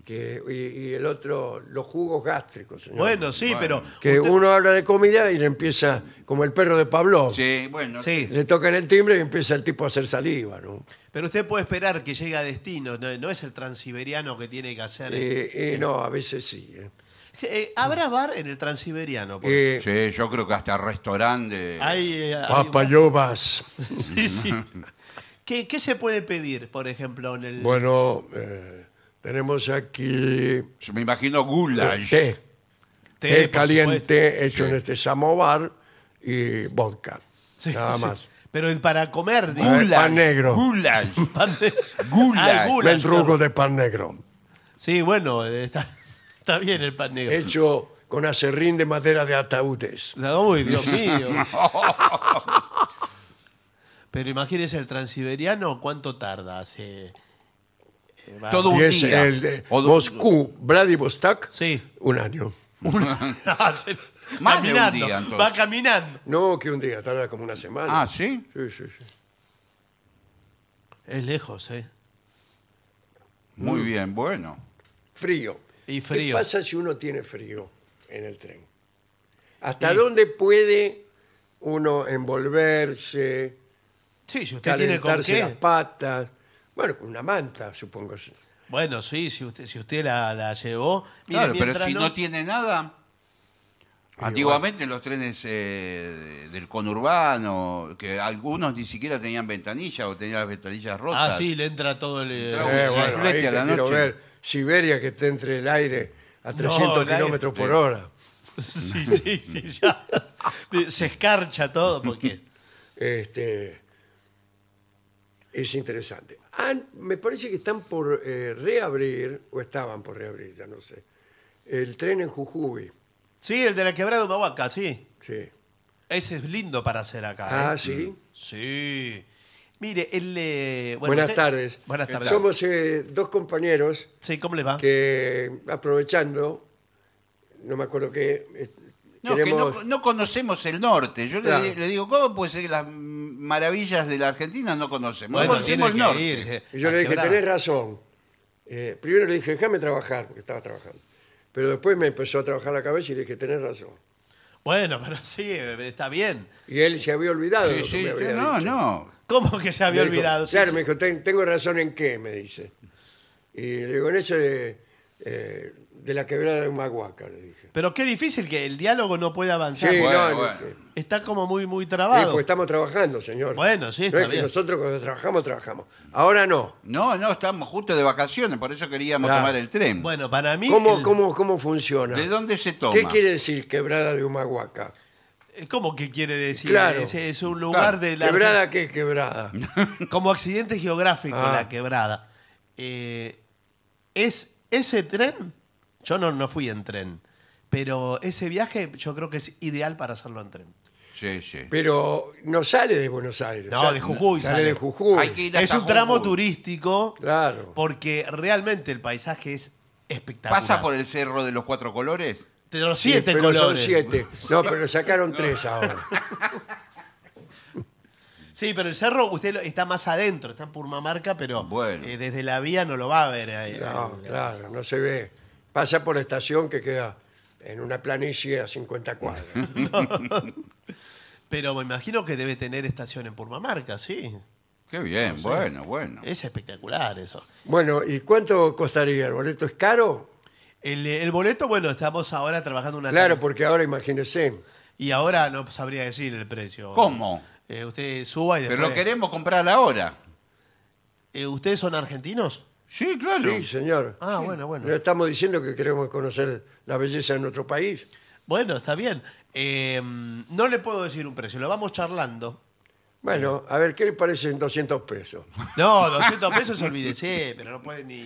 que, y, y el otro, los jugos gástricos. señor. Bueno, sí, Bueno. pero. que usted- uno habla de comida y le empieza, como el perro de Pablo, Sí, bueno. Sí, le tocan el timbre y empieza el tipo a hacer saliva. ¿no? pero usted puede esperar que llegue a destino. No, no es el transiberiano que tiene que hacer. Eh, eh, no, a veces sí. ¿eh? Eh, ¿Habrá bar en el transiberiano? Eh, Sí, yo creo que hasta restaurante... Hay, eh, hay- Papayovas. [LAUGHS] Sí, sí. ¿Qué, qué se puede pedir, por ejemplo, en el. Bueno, eh, tenemos aquí Yo me imagino goulash. té, té, té por caliente supuesto. hecho en este samovar y vodka. Sí, Nada sí. más. Pero para comer, digo. Gula- pan negro. Goulash. [LAUGHS] Pan de- Goulash. Ah, el goulash, Mendrugo claro. de pan negro. Sí, bueno, eh, está, está bien el pan negro. Hecho con acerrín de madera de ataúdes. Uy, Dios mío. [LAUGHS] Pero imagínese el transiberiano, ¿cuánto tarda? Hace. Va- Todo un Y es día. el de O do- Moscú, Vladivostok, Sí. un año. Hace- [LAUGHS] [LAUGHS] Más de un caminando, día, entonces. Va caminando. No, que un día, tarda como una semana. Ah, ¿sí? Sí, sí, sí. Es lejos, ¿eh? Muy bien, bueno. Frío. Y frío. ¿Qué pasa si uno tiene frío en el tren? ¿Hasta dónde puede uno envolverse, Sí, si usted tiene con calentarse las qué. patas? Bueno, con una manta, supongo. Bueno, sí, si usted, si usted la, la llevó. Mire, Claro, pero mientras si no tiene nada. Antiguamente los trenes eh, del conurbano, que algunos ni siquiera tenían ventanilla o tenían las ventanillas rotas. Ah, sí, le entra todo el. Entra un- Eh, ya bueno, ahí a la te quiero noche. ver Siberia que está entre el aire a 300 el aire- kilómetros por hora. [LAUGHS] Sí, sí, sí, ya. [LAUGHS] Se escarcha todo porque. Este, es interesante. Han- me parece que están por eh, reabrir, o estaban por reabrir, ya no sé, el tren en Jujuy. Sí, el de la quebrada de Humahuaca, sí. Sí. Ese es lindo para hacer acá. Ah, ¿eh? sí. Sí. Mire, el. eh, bueno, Buenas usted- tardes. Buenas tardes. Somos eh, dos compañeros Sí, ¿cómo le va? que, aprovechando, no me acuerdo qué, eh, No, que queremos- no, no conocemos el norte. Yo le- Claro. le, digo, ¿cómo puede ser que las maravillas de la Argentina no conocemos? Bueno, no conocemos tiene el que norte. ir. Y yo le dije, tenés razón. Eh, primero le dije, déjame trabajar, porque estaba trabajando. Pero después me empezó a trabajar la cabeza y le dije, tenés razón. Bueno, pero sí, está bien. Y él se había olvidado de Sí, lo que sí, me había no, dicho. no. ¿Cómo que se había Me dijo, olvidado? Sí, claro, sí. me dijo, "Ten- tengo razón en qué, me dice. Y le digo, en eso de, eh, de la quebrada de Humahuaca, le dije. Pero qué difícil que el diálogo no puede avanzar. Sí, bueno, no, no bueno. sé. Está como muy, muy Sí, trabado. porque estamos trabajando, señor. Bueno, sí, No está es que bien. nosotros cuando trabajamos, trabajamos. Ahora no. No, no, estamos justo de vacaciones, por eso queríamos Claro. tomar el tren. Bueno, para mí. ¿Cómo, el- cómo, cómo funciona? ¿De dónde se toma? ¿Qué quiere decir quebrada de Humahuaca? ¿Cómo que quiere decir? Claro. Es, es un lugar Claro. de la. ¿Quebrada qué quebrada? [LAUGHS] Como accidente geográfico, Ah. la quebrada. Eh, es ese tren. Yo no, no fui en tren. Pero ese viaje yo creo que es ideal para hacerlo en tren. Sí, sí. Pero no sale de Buenos Aires. No, de Jujuy Sale, sale. de Jujuy. Hay que ir Es un tramo Jujuy. turístico Claro. porque realmente el paisaje es espectacular. ¿Pasa por el cerro de los cuatro colores? De los Sí, siete pero colores. Son siete. [LAUGHS] No, pero sacaron tres ahora. [LAUGHS] Sí, pero el cerro usted está más adentro, está en Purmamarca, pero Bueno. eh, desde la vía no lo va a ver. ahí. No, claro, no se ve. Pasa por la estación que queda en una planicie a 50 cuadras. [LAUGHS] Pero me imagino que debe tener estación en Purmamarca, sí. Qué bien, bueno, bueno. Es espectacular eso. Bueno, ¿y cuánto costaría? ¿El boleto es caro? El, el boleto, bueno, estamos ahora trabajando una Claro, porque ahora imagínese. Y ahora no sabría decir el precio. ¿Cómo? Eh, usted suba y después... Pero lo queremos comprar ahora. Eh, ¿Ustedes son argentinos? Sí, claro. Sí, señor. Ah, bueno, bueno. No estamos diciendo que queremos conocer la belleza de nuestro país. Bueno, está bien. Eh, no le puedo decir un precio, lo vamos charlando. Bueno, a ver, ¿qué le parecen 200 pesos? No, 200 pesos olvídese, pero no puede ni...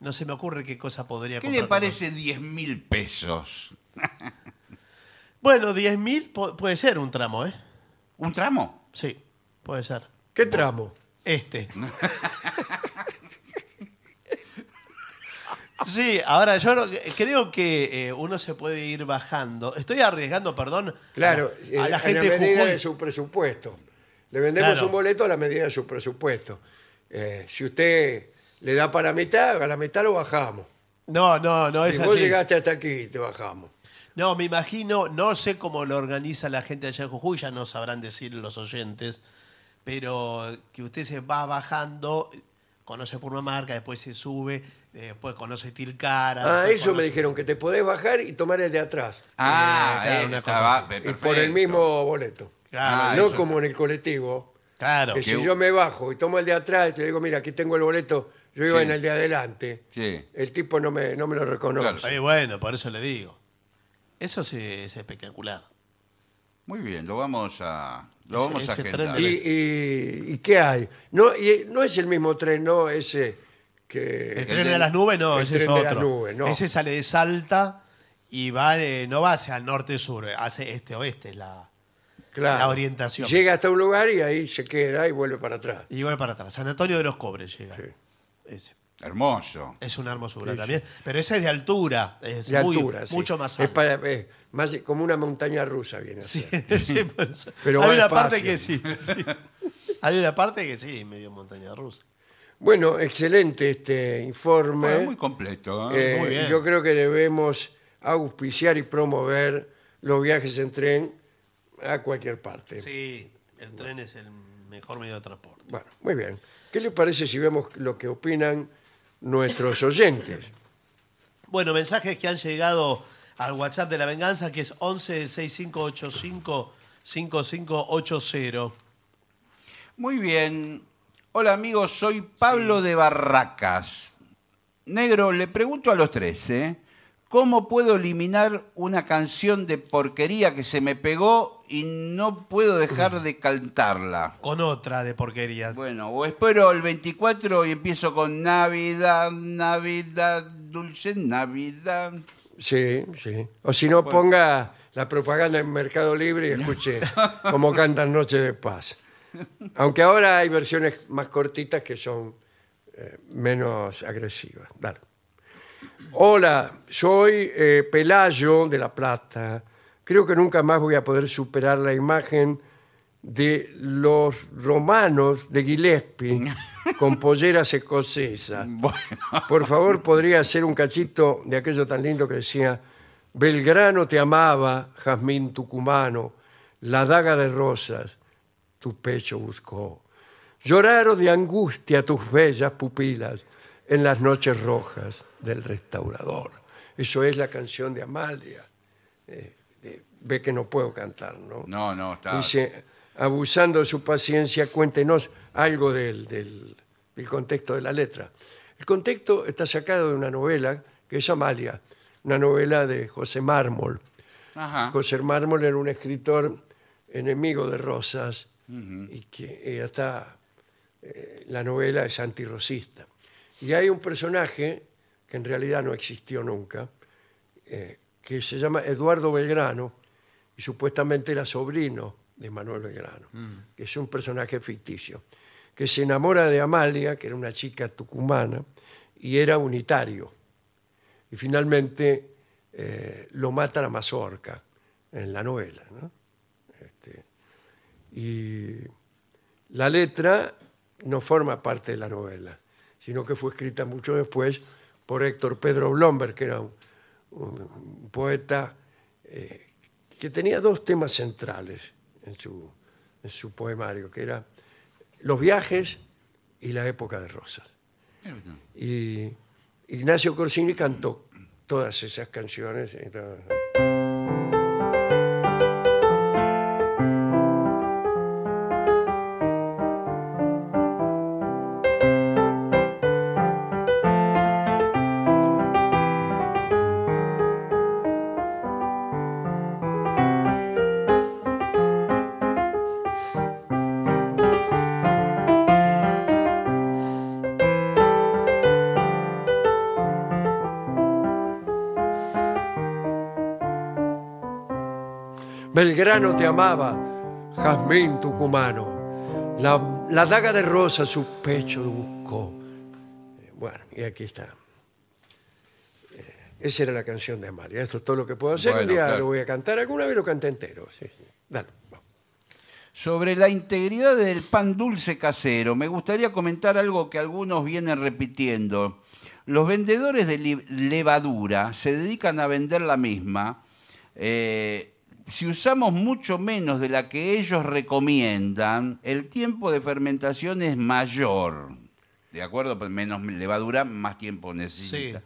No se me ocurre qué cosa podría ¿Qué comprar le con parece 10 mil pesos? [LAUGHS] Bueno, 10.000 pu- puede ser un tramo, ¿eh? ¿Un tramo? Sí, puede ser. ¿Qué tramo? Este. [LAUGHS] [LAUGHS] Sí, ahora yo no- creo que eh, uno se puede ir bajando. Estoy arriesgando, perdón, Claro, a, la en gente de la medida Jujuy. de su presupuesto. Le vendemos Claro. un boleto a la medida de su presupuesto. Eh, si usted le da para la mitad, a la mitad lo bajamos. No, no, no es Si vos así. llegaste hasta aquí, te bajamos. No, me imagino, no sé cómo lo organiza la gente allá en Jujuy, ya no sabrán decir los oyentes, pero que usted se va bajando, conoce Purmamarca, después se sube, eh, después conoce Tilcara. Ah, eso me dijeron, que te podés bajar y tomar el de atrás. Ah, claro, eh, una cosa. Y por el mismo boleto. Claro, Ah, no eso. como en el colectivo, Claro. Que Que si yo me bajo y tomo el de atrás y te digo, mira, aquí tengo el boleto, yo iba Sí. en el de adelante, Sí. el tipo no me, no me lo reconoce. Claro. Eh, bueno, por eso le digo. Eso sí es espectacular. Muy bien, lo vamos a, lo Ese- vamos a ese agendar. tren ¿Y, de y, y qué hay? No, y no es el mismo tren, no ese que... El tren de- de las nubes no, el ese es tren de otro. las nubes, no. Ese sale de Salta y va, eh, no va hacia el norte-sur, hace este-oeste. es La... claro. la orientación. Llega hasta un lugar y ahí se queda y vuelve para atrás. Y vuelve para atrás. San Antonio de los Cobres llega. Sí. Ese. Hermoso. Es una hermosura Sí, sí. también. Pero ese es de altura. Es De muy- altura, sí. mucho más Es, alto. para- es más como una montaña rusa viene a Sí, ser. [LAUGHS] sí, por eso. Pero Hay una parte que sí, sí. Hay una parte que sí, medio montaña rusa. Bueno, excelente este informe. Bueno, muy completo. ¿eh? Eh, Muy bien. Yo creo que debemos auspiciar y promover los viajes en tren a cualquier parte. Sí, el tren es el mejor medio de transporte. Bueno, muy bien. ¿Qué les parece si vemos lo que opinan nuestros oyentes? Bueno, mensajes que han llegado al WhatsApp de la venganza, que es 11 6585 5580. Muy bien. Hola amigos, soy Pablo de Barracas. Negro, le pregunto a los tres, ¿eh? ¿Cómo puedo eliminar una canción de porquería que se me pegó y no puedo dejar [CLEARS THROAT] de cantarla? Con otra de porquería. Bueno, o espero el 24 y empiezo con Navidad, Navidad, dulce Navidad. Sí, sí. O si no, ponga la propaganda en Mercado Libre y escuche [LAUGHS] cómo cantan Noche de Paz. Aunque ahora hay versiones más cortitas que son eh, menos agresivas. Dale. Hola, soy eh, Pelayo de La Plata. Creo que nunca más voy a poder superar la imagen de los romanos de Gillespie [LAUGHS] con polleras escocesas. [LAUGHS] Bueno, Por favor, podría hacer un cachito de aquello tan lindo que decía, Belgrano te amaba, Jazmín tucumano, la daga de rosas, tu pecho buscó. Lloraron de angustia tus bellas pupilas en las noches rojas del restaurador. Eso es la canción de Amalia. Eh, ve que no puedo cantar, ¿no? no, no, está. Dice, abusando de su paciencia, cuéntenos algo del, del- del contexto de la letra. El contexto está sacado de una novela que es Amalia, una novela de José Mármol. Ajá. José Mármol era un escritor enemigo de Rosas y que eh, hasta eh, la novela es antirrosista. Y hay un personaje que en realidad no existió nunca, eh, que se llama Eduardo Belgrano y supuestamente era sobrino de Manuel Belgrano, que es un personaje ficticio, que se enamora de Amalia, que era una chica tucumana, y era unitario. Y finalmente eh, lo mata la mazorca en la novela. ¿no? Este, y la letra no forma parte de la novela, sino que fue escrita mucho después por Héctor Pedro Blomberg, que era un, un- un poeta eh, que tenía dos temas centrales en su, en su poemario, que era los viajes y la época de Rosas. Y Ignacio Corsini cantó todas esas canciones. Belgrano te amaba, Jazmín tucumano. La, la daga de rosa su pecho buscó. Eh, Bueno, y aquí está. Eh, Esa era la canción de Amalia. Esto es todo lo que puedo hacer. Un día claro. lo voy a cantar. Alguna vez lo canté entero. Sí, sí. Dale. vamos. Sobre la integridad del pan dulce casero, me gustaría comentar algo que algunos vienen repitiendo. Los vendedores de li- levadura se dedican a vender la misma. Eh, si usamos mucho menos de la que ellos recomiendan, el tiempo de fermentación es mayor. ¿De acuerdo? Pues Menos levadura, más tiempo necesita. Sí.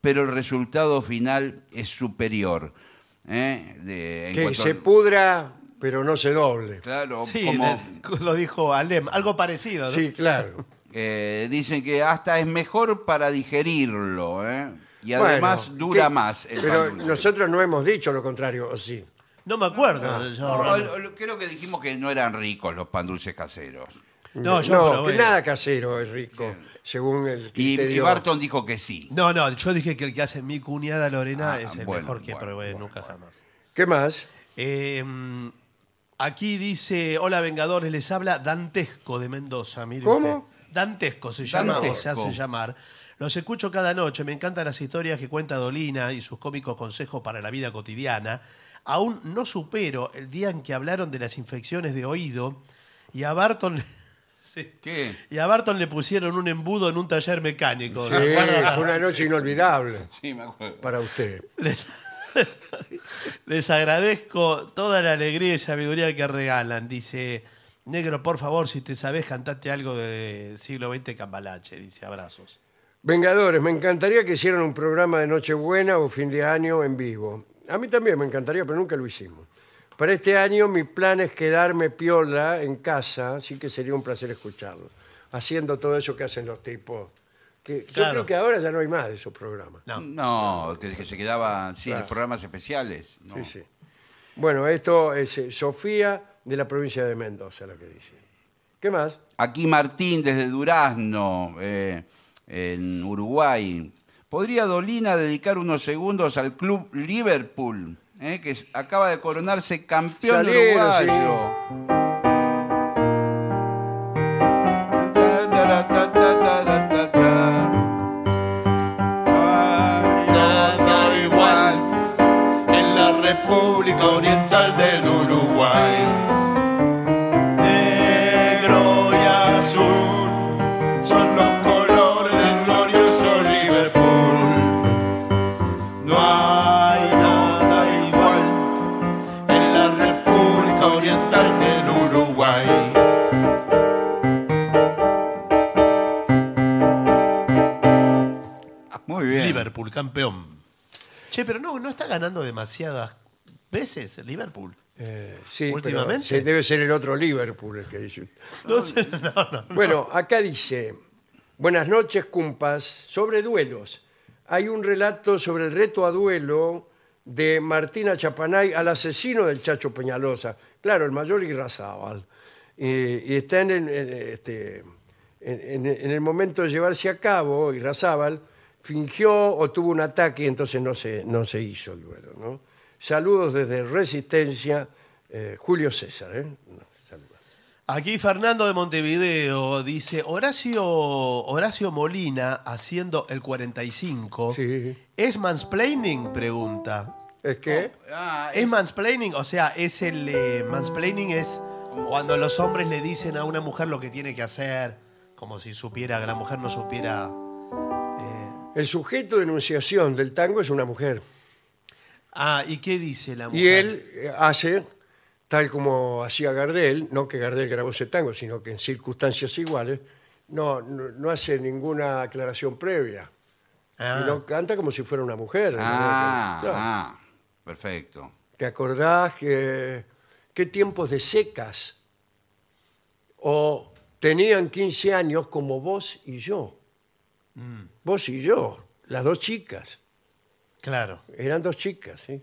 Pero el resultado final es superior. ¿eh? De- en Que cuanto se pudra pero no se doble. Claro, Sí, como le- lo dijo Alem, algo parecido. ¿no? Sí, claro. [LAUGHS] eh, dicen que hasta es mejor para digerirlo, ¿eh? Y además Bueno, dura más el Pero pan nosotros no hemos dicho lo contrario, ¿o sí? No me acuerdo. yo- No, lo- lo- creo que dijimos que no eran ricos los pan dulces caseros. No, yo no, probé. que nada casero es rico, según el Y, y. Barton dijo que sí. No, no, yo dije que el que hace mi cuñada Lorena Ah, es el bueno, mejor que bueno, probé bueno, nunca jamás. ¿Qué más? Eh, mm, aquí dice, hola Vengadores, les habla Dantesco de Mendoza. mire ¿Cómo? usted. Dantesco se llama o se Dantesco. hace llamar. Los escucho cada noche, me encantan las historias que cuenta Dolina y sus cómicos consejos para la vida cotidiana. Aún no supero el día en que hablaron de las infecciones de oído y a Barton... [LAUGHS] Sí. ¿Qué? Y a Barton le pusieron un embudo en un taller mecánico. Sí, fue una noche inolvidable [LAUGHS] Sí, me acuerdo. para usted. Les, [LAUGHS] les agradezco toda la alegría y sabiduría que regalan. Dice, negro, por favor, si te sabes, cantate algo del siglo XX Cambalache. Dice, abrazos. Vengadores, me encantaría que hicieran un programa de Nochebuena o fin de año en vivo. A mí también me encantaría, pero nunca lo hicimos. Para este año mi plan es quedarme piola en casa, así que sería un placer escucharlo. Haciendo todo eso que hacen los tipos. Que Yo Claro. creo que ahora ya no hay más de esos programas. No. No, que, que se quedaba sí, Claro. programas especiales. ¿no? Sí, sí. Bueno, esto es eh, Sofía de la provincia de Mendoza, la que dice. ¿Qué más? Aquí Martín desde Durazno, eh, en Uruguay. ¿Podría Dolina dedicar unos segundos al club Liverpool, eh, que acaba de coronarse campeón uruguayo? No, está ganando demasiadas veces Liverpool. Eh, sí, Últimamente. pero debe ser el otro Liverpool el que dice usted. No sé, no, no. Bueno, acá dice, buenas noches, cumpas, sobre duelos. Hay un relato sobre el reto a duelo de Martina Chapanay al asesino del Chacho Peñalosa. Claro, el mayor Irrazábal. Y, y está en el, en, este, en- en- en el momento de llevarse a cabo, Irrazábal fingió o tuvo un ataque y entonces no se, no se hizo el duelo. ¿no? Saludos desde Resistencia, eh, Julio César. ¿eh? Aquí Fernando de Montevideo dice, Horacio, Horacio Molina haciendo el 45. Sí. ¿Es mansplaining? Pregunta. ¿Es que? Ah, ¿Es es- mansplaining? O sea, es el eh, mansplaining es cuando los hombres le dicen a una mujer lo que tiene que hacer, como si supiera, que la mujer no supiera. El sujeto de enunciación del tango es una mujer. Ah, ¿y qué dice la mujer? Y él eh, hace, tal como hacía Gardel, no que Gardel grabó ese tango, sino que en circunstancias iguales, no, no, no hace ninguna aclaración previa. Ah, Y lo canta como si fuera una mujer. ¿no? Ah, Claro. ah, perfecto. ¿Te acordás que qué tiempos de secas? O tenían 15 años como vos y yo. Vos y yo, las dos chicas. claro. Eran dos chicas, ¿sí?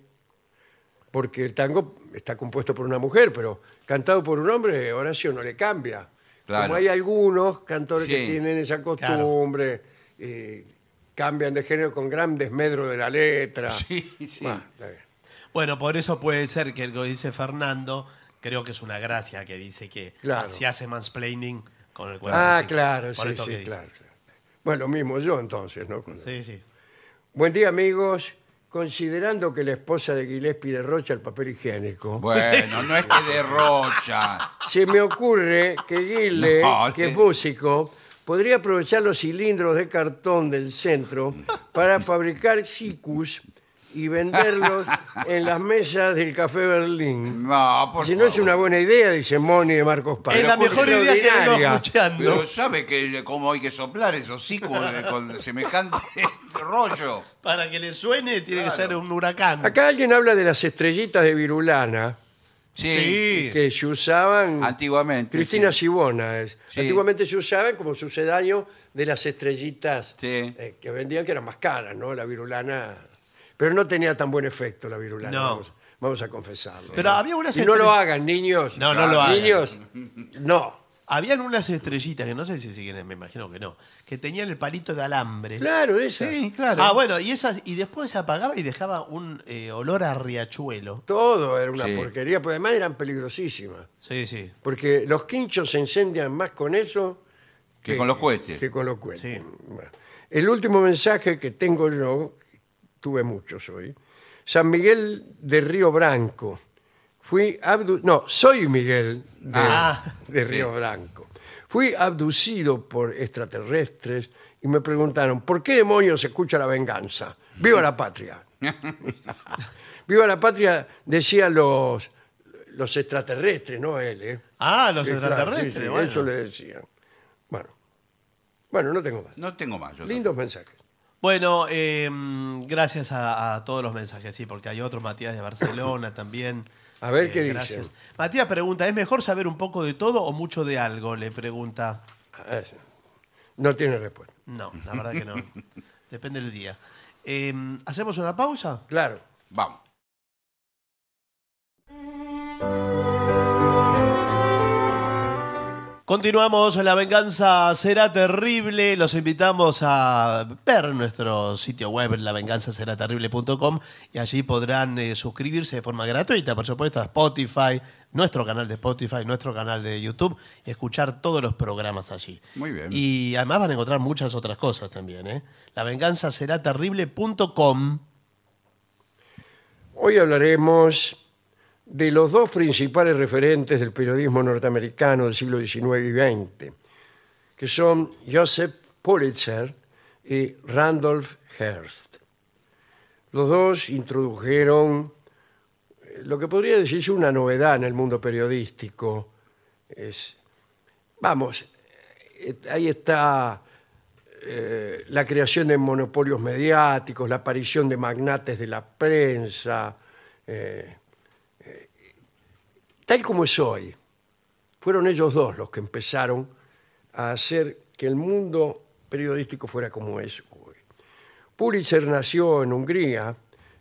Porque el tango está compuesto por una mujer, pero cantado por un hombre, Horacio no le cambia. Claro. Como hay algunos cantores que tienen esa costumbre, eh, cambian de género con gran desmedro de la letra. Sí, sí. Bah, está bien. Bueno, por eso puede ser que lo que dice Fernando, creo que es una gracia que dice que Claro. se hace mansplaining con el 45. Ah, claro, Por sí, esto sí, que dice. claro. Bueno, lo mismo yo entonces, ¿no? Sí, sí. Buen día, amigos. Considerando que la esposa de Gillespie derrocha el papel higiénico, Bueno, no es que derrocha. se me ocurre que Guille, No, que es músico, podría aprovechar los cilindros de cartón del centro para fabricar cicus y venderlos [LAUGHS] en las mesas del Café Berlín. No, por Si no es favor. una buena idea, dice Moni de Marcos Paz. Es la mejor idea que vengo Extraordinaria. escuchando. Pero sabe que cómo hay que soplar esos ciclos eh, con semejante [LAUGHS] rollo. Para que le suene tiene que Claro. ser un huracán. Acá alguien habla de las estrellitas de Virulana Sí, que se usaban antiguamente. Cristina sí. Sibona es. Sí. Antiguamente se usaban como sucedáneo de las estrellitas Sí. eh, que vendían que eran más caras, ¿no? La virulana. Pero no tenía tan buen efecto la virulana. No. Vamos, vamos a confesarlo. Pero ¿no? había unas Y no lo hagan, niños. No, no lo hagan. Niños, no. Habían unas estrellitas que no sé si siguen, me imagino que no, que tenían el palito de alambre. Claro, esa. Sí, claro. Ah, bueno, y esas y después se apagaba y dejaba un eh, olor a riachuelo. Todo era una Sí. porquería, pero además eran peligrosísimas. Sí, sí. Porque los quinchos se incendian más con eso Que con los cohetes. Que con los cohetes. Sí. Bueno, El último mensaje que tengo yo, tuve muchos hoy. San Miguel de Río Branco. Fui abdu no, soy Miguel de, Ah, de Río Branco. Fui abducido por extraterrestres y me preguntaron, ¿por qué demonios se escucha la venganza? ¡Viva la patria! [LAUGHS] ¡Viva la patria! Decían los, los extraterrestres, no él, ¿eh? Ah, los claro, extraterrestres. sí, sí, bueno. Eso le decían. Bueno, bueno, no tengo más. No tengo más. yo Lindos mensajes. Bueno, eh, gracias a, a todos los mensajes, sí, porque hay otro Matías de Barcelona [COUGHS] también. A ver Eh, qué gracias. dicen. Matías pregunta, ¿es mejor saber un poco de todo o mucho de algo? Le pregunta. Ah. No tiene respuesta. No, la verdad que no. [LAUGHS] Depende del día. Eh, ¿Hacemos una pausa? Claro. Vamos. Continuamos, La Venganza será terrible. Los invitamos a ver nuestro sitio web, lavenganzaseraterrible.com, y allí podrán eh, suscribirse de forma gratuita, por supuesto, a Spotify, nuestro canal de Spotify, nuestro canal de YouTube, y escuchar todos los programas allí. Muy bien. Y además van a encontrar muchas otras cosas también. ¿eh? Lavenganzaseraterrible.com. Hoy hablaremos de los dos principales referentes del periodismo norteamericano del siglo XIX y XX, que son Joseph Pulitzer y Randolph Hearst. Los dos introdujeron eh, lo que podría decirse una novedad en el mundo periodístico. Es, vamos, eh, ahí está eh, la creación de monopolios mediáticos, la aparición de magnates de la prensa, tal como es hoy. Fueron ellos dos los que empezaron a hacer que el mundo periodístico fuera como es hoy. Pulitzer nació en Hungría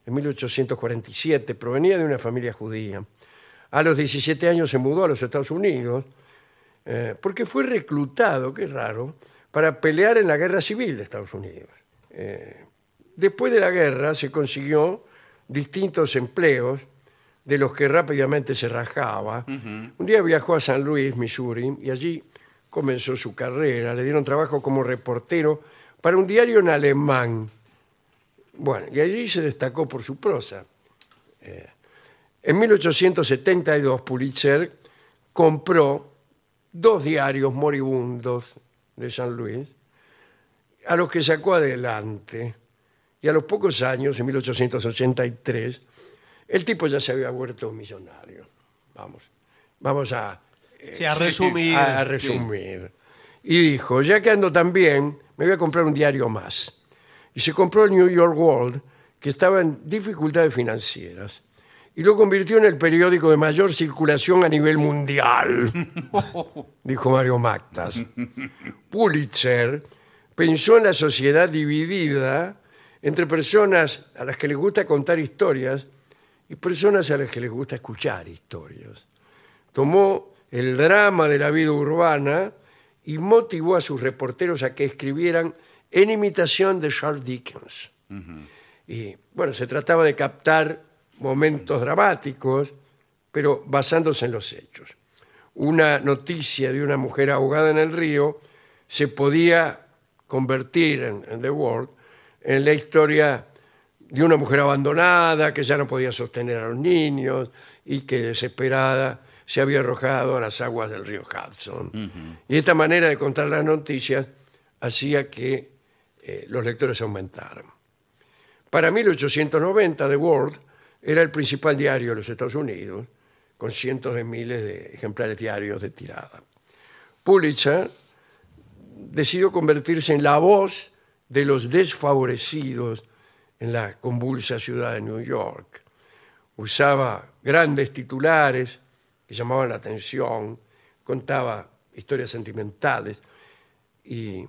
en 1847, provenía de una familia judía. A los 17 años se mudó a los Estados Unidos eh, porque fue reclutado, qué raro, para pelear en la guerra civil de Estados Unidos. Eh, después de la guerra se consiguió distintos empleos de los que rápidamente se rajaba. Un día viajó a San Luis, Missouri, y allí comenzó su carrera. Le dieron trabajo como reportero para un diario en alemán. Bueno, y allí se destacó por su prosa. Eh, en 1872 Pulitzer compró dos diarios moribundos de San Luis, a los que sacó adelante. Y a los pocos años, en 1883, el tipo ya se había vuelto millonario. Vamos, vamos a, Sí, a resumir. a, a resumir. Y dijo, ya que ando tan bien, me voy a comprar un diario más. Y se compró el New York World, que estaba en dificultades financieras. Y lo convirtió en el periódico de mayor circulación a nivel mundial, [LAUGHS] dijo Mario Mactas. Pulitzer pensó en la sociedad dividida entre personas a las que les gusta contar historias y personas a las que les gusta escuchar historias. Tomó el drama de la vida urbana y motivó a sus reporteros a que escribieran en imitación de Charles Dickens. Y bueno, se trataba de captar momentos dramáticos, pero basándose en los hechos. Una noticia de una mujer ahogada en el río se podía convertir en, en The World en la historia de una mujer abandonada que ya no podía sostener a los niños y que desesperada se había arrojado a las aguas del río Hudson. Y esta manera de contar las noticias hacía que eh, los lectores aumentaran. Para 1890, The World era el principal diario de los Estados Unidos, con cientos de miles de ejemplares diarios de tirada. Pulitzer decidió convertirse en la voz de los desfavorecidos en la convulsa ciudad de New York. Usaba grandes titulares que llamaban la atención, contaba historias sentimentales y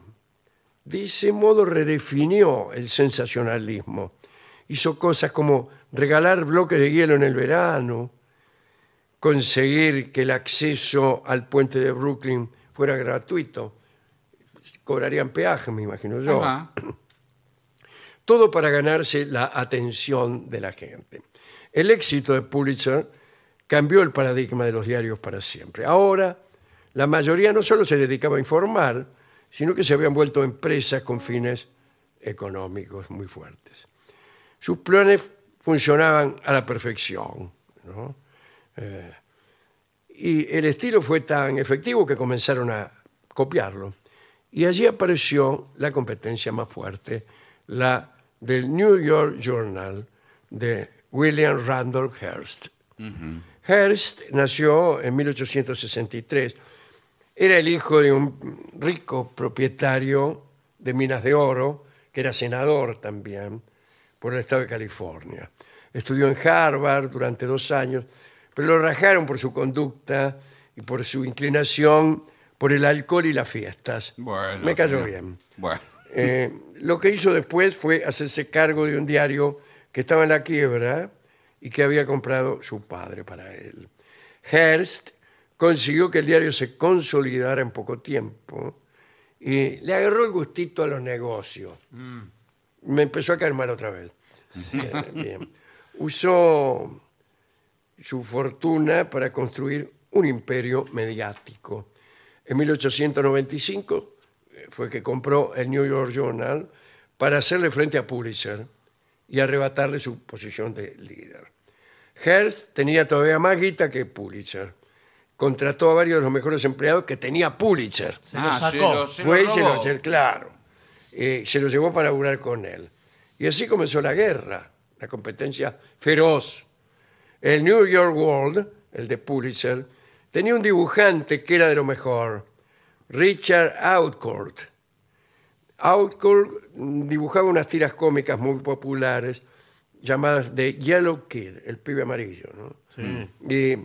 de ese modo redefinió el sensacionalismo. Hizo cosas como regalar bloques de hielo en el verano, conseguir que el acceso al puente de Brooklyn fuera gratuito. Cobrarían peaje, me imagino yo. Ajá. [CLEARS THROAT] Todo para ganarse la atención de la gente. El éxito de Pulitzer cambió el paradigma de los diarios para siempre. Ahora, la mayoría no solo se dedicaba a informar, sino que se habían vuelto empresas con fines económicos muy fuertes. Sus planes funcionaban a la perfección. ¿no? Eh, y el estilo fue tan efectivo que comenzaron a copiarlo. Y allí apareció la competencia más fuerte, la del New York Journal de William Randolph Hearst. Hearst nació en 1863. Era el hijo de un rico propietario de minas de oro, que era senador también por el estado de California. Estudió en Harvard durante dos años, pero lo rajaron por su conducta y por su inclinación por el alcohol y las fiestas. Bueno, Me cayó bien. Bueno. Eh, lo que hizo después fue hacerse cargo de un diario que estaba en la quiebra y que había comprado su padre para él. Hearst consiguió que el diario se consolidara en poco tiempo y le agarró el gustito a los negocios. Me empezó a caer mal otra vez. [LAUGHS] Eh, bien. Usó su fortuna para construir un imperio mediático. En 1895 eh, fue que compró el New York Journal para hacerle frente a Pulitzer y arrebatarle su posición de líder. Hearst tenía todavía más guita que Pulitzer. Contrató a varios de los mejores empleados que tenía Pulitzer. Se lo Ah, sacó. se lo- se Fue y se lo se- claro. Eh, se lo llevó para laburar con él. Y así comenzó la guerra, la competencia feroz. El New York World, el de Pulitzer, tenía un dibujante que era de lo mejor, Richard Outcourt. Outcourt dibujaba unas tiras cómicas muy populares llamadas The Yellow Kid, el pibe amarillo. ¿no? Y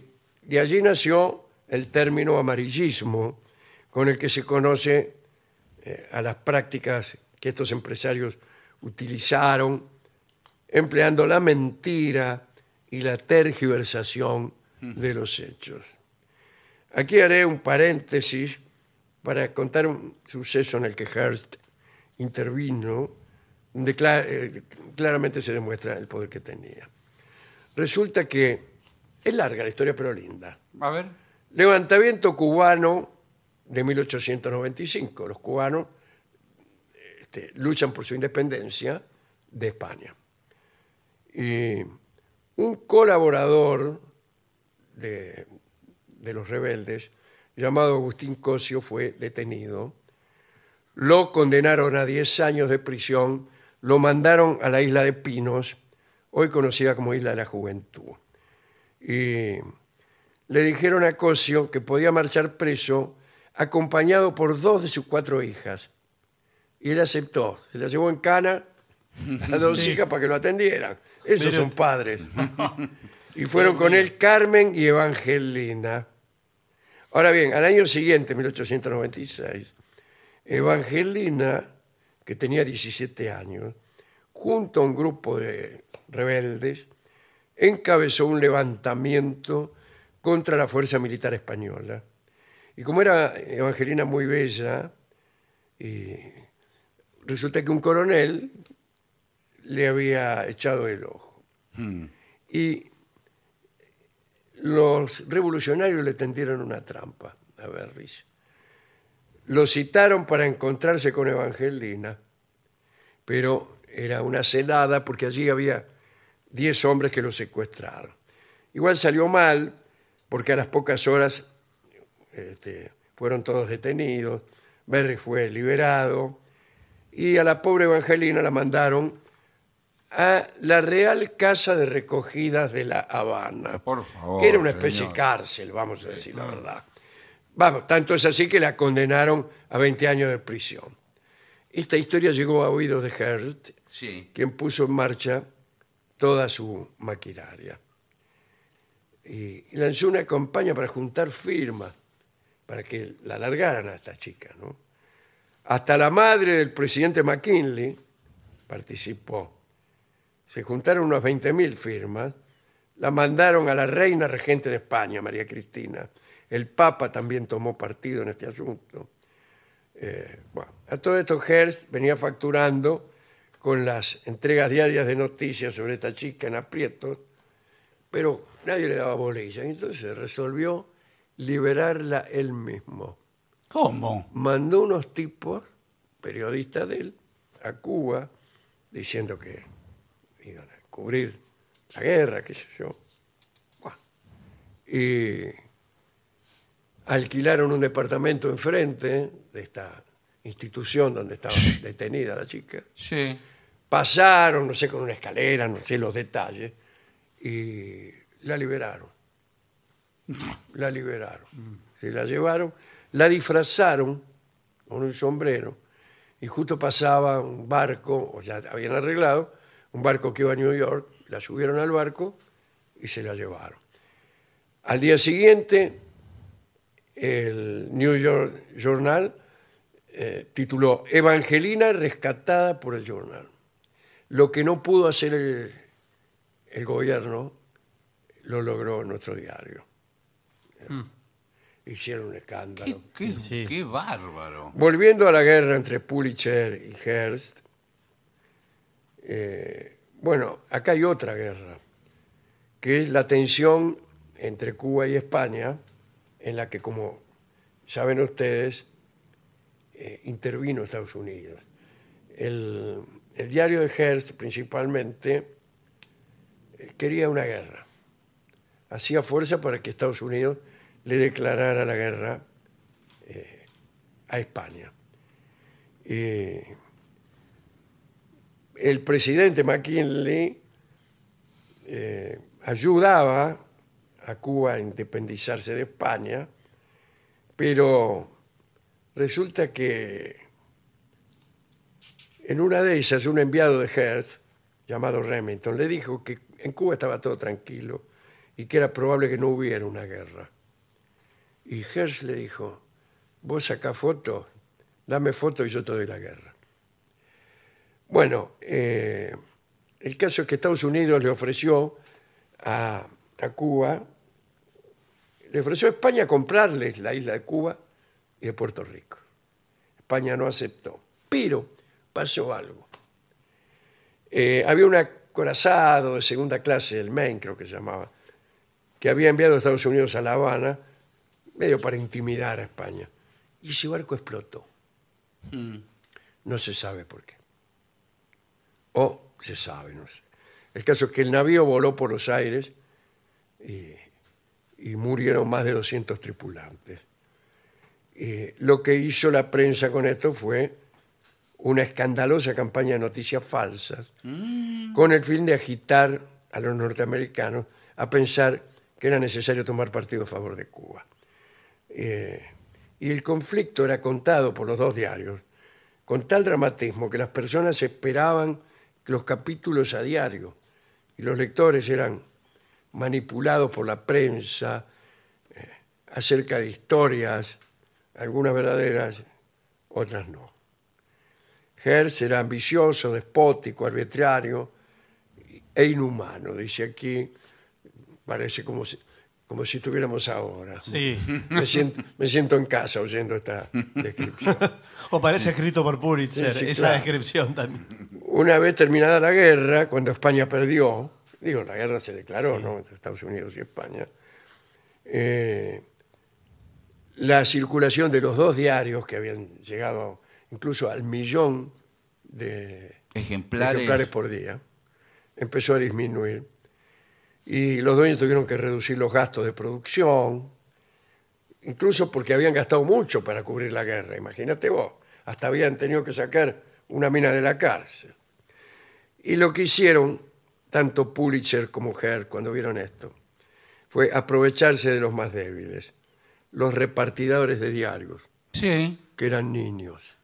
de allí nació el término amarillismo, con el que se conoce eh, a las prácticas que estos empresarios utilizaron, empleando la mentira y la tergiversación de los hechos. Aquí haré un paréntesis para contar un suceso en el que Hearst intervino, donde eh, claramente se demuestra el poder que tenía. Resulta que es larga la historia, pero linda. A ver. Levantamiento cubano de 1895. Los cubanos este, luchan por su independencia de España. Y un colaborador de, de los rebeldes, llamado Agustín Cosio, fue detenido. Lo condenaron a 10 años de prisión, lo mandaron a la isla de Pinos, hoy conocida como Isla de la Juventud. Y le dijeron a Cosio que podía marchar preso acompañado por dos de sus cuatro hijas. Y él aceptó. Se las llevó en cana a dos hijas para que lo atendieran. Esos son padres. [LAUGHS] y fueron con él Carmen y Evangelina. Ahora bien, al año siguiente, 1896, Evangelina, que tenía 17 años, junto a un grupo de rebeldes, encabezó un levantamiento contra la fuerza militar española. Y como era Evangelina muy bella, y resulta que un coronel le había echado el ojo. Y los revolucionarios le tendieron una trampa a Berris. Lo citaron para encontrarse con Evangelina, pero era una celada porque allí había 10 hombres que lo secuestraron. Igual salió mal porque a las pocas horas este, fueron todos detenidos, Berry fue liberado y a la pobre Evangelina la mandaron a la Real Casa de Recogidas de La Habana. Por favor, Que era una especie señor. de cárcel, vamos a decir la verdad. Vamos, tanto es así que la condenaron a 20 años de prisión. Esta historia llegó a oídos de Hearst, Sí. quien puso en marcha toda su maquinaria. y, y lanzó una campaña para juntar firmas, para que la largaran a esta chica. ¿no? Hasta la madre del presidente McKinley participó. Se juntaron unas 20.000 firmas, la mandaron a la reina regente de España, María Cristina. El Papa también tomó partido en este asunto. Eh, bueno, a todo esto Hearst venía facturando con las entregas diarias de noticias sobre esta chica en aprietos, pero nadie le daba bolilla. Entonces resolvió liberarla él mismo. ¿Cómo? Mandó unos tipos, periodistas de él, a Cuba, diciendo que cubrir la guerra, qué sé yo. Y alquilaron un departamento enfrente de esta institución donde estaba detenida la chica. Sí. Pasaron, no sé, con una escalera, no sé los detalles, y la liberaron. [LAUGHS] La liberaron. Se la llevaron, la disfrazaron con un sombrero, y justo pasaba un barco, o ya habían arreglado, un barco que iba a New York, la subieron al barco y se la llevaron. Al día siguiente, el New York Journal eh, tituló Evangelina rescatada por el Journal. Lo que no pudo hacer el, el gobierno lo logró nuestro diario. Hicieron un escándalo. Qué, qué- Sí. qué bárbaro. Volviendo a la guerra entre Pulitzer y Hearst, eh, bueno, acá hay otra guerra, que es la tensión entre Cuba y España, en la que, como saben ustedes, eh, intervino Estados Unidos. El, diario de Hearst, principalmente, eh, quería una guerra. Hacía fuerza para que Estados Unidos le declarara la guerra a España. El presidente McKinley eh, ayudaba a Cuba a independizarse de España, pero resulta que en una de esas un enviado de Hearst, llamado Remington, le dijo que en Cuba estaba todo tranquilo y que era probable que no hubiera una guerra. Y Hearst le dijo, vos sacás fotos, dame fotos y yo te doy la guerra. Bueno, eh, el caso es que Estados Unidos le ofreció a, a Cuba, le ofreció a España comprarles la isla de Cuba y de Puerto Rico. España no aceptó, pero pasó algo. Eh, había un acorazado de segunda clase, el Maine creo que se llamaba, que había enviado a Estados Unidos a La Habana, medio para intimidar a España. Y ese barco explotó. No se sabe por qué. O se sabe, no sé. El caso es que el navío voló por los aires y, y murieron más de 200 tripulantes. Y lo que hizo la prensa con esto fue una escandalosa campaña de noticias falsas con el fin de agitar a los norteamericanos a pensar que era necesario tomar partido a favor de Cuba. Eh, y el conflicto era contado por los dos diarios con tal dramatismo que las personas esperaban los capítulos a diario y los lectores eran manipulados por la prensa eh, acerca de historias, algunas verdaderas, otras no. Hertz era ambicioso, despótico, arbitrario e inhumano, dice aquí, parece como como si estuviéramos ahora. Sí. Me siento, me siento en casa oyendo esta descripción. [LAUGHS] O parece escrito por Pulitzer, Sí, sí, esa claro. descripción también. Una vez terminada la guerra, cuando España perdió, digo, la guerra se declaró, ¿no? Entre Estados Unidos y España, eh, la circulación de los dos diarios que habían llegado incluso al millón de Ejemplares. ejemplares por día, empezó a disminuir. Y los dueños tuvieron que reducir los gastos de producción, incluso porque habían gastado mucho para cubrir la guerra. Imagínate vos, hasta habían tenido que sacar una mina de la cárcel. Y lo que hicieron, tanto Pulitzer como Herr, cuando vieron esto, fue aprovecharse de los más débiles, los repartidores de diarios, Sí. que eran niños.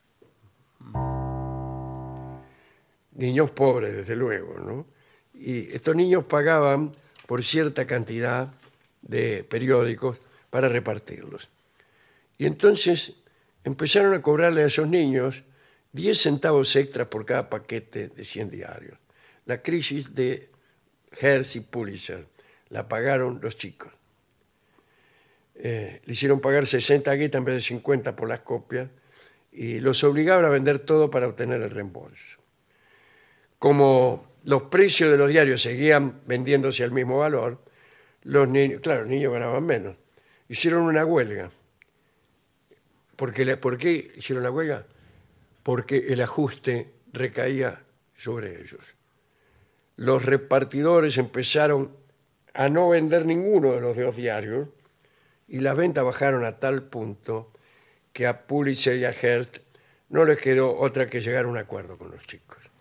Niños pobres, desde luego, ¿no? Y estos niños pagaban por cierta cantidad de periódicos para repartirlos. Y entonces empezaron a cobrarle a esos niños 10 centavos extras por cada paquete de 100 diarios. La crisis de Hertz y Pulitzer la pagaron los chicos. Eh, le hicieron pagar 60 guitas en vez de 50 por las copias y los obligaban a vender todo para obtener el reembolso. Como los precios de los diarios seguían vendiéndose al mismo valor, los niños, claro, los niños ganaban menos. Hicieron una huelga. ¿Por qué hicieron la huelga? Porque el ajuste recaía sobre ellos. Los repartidores empezaron a no vender ninguno de los dos diarios y las ventas bajaron a tal punto que a Pulitzer y a Hearst no les quedó otra que llegar a un acuerdo con los chicos.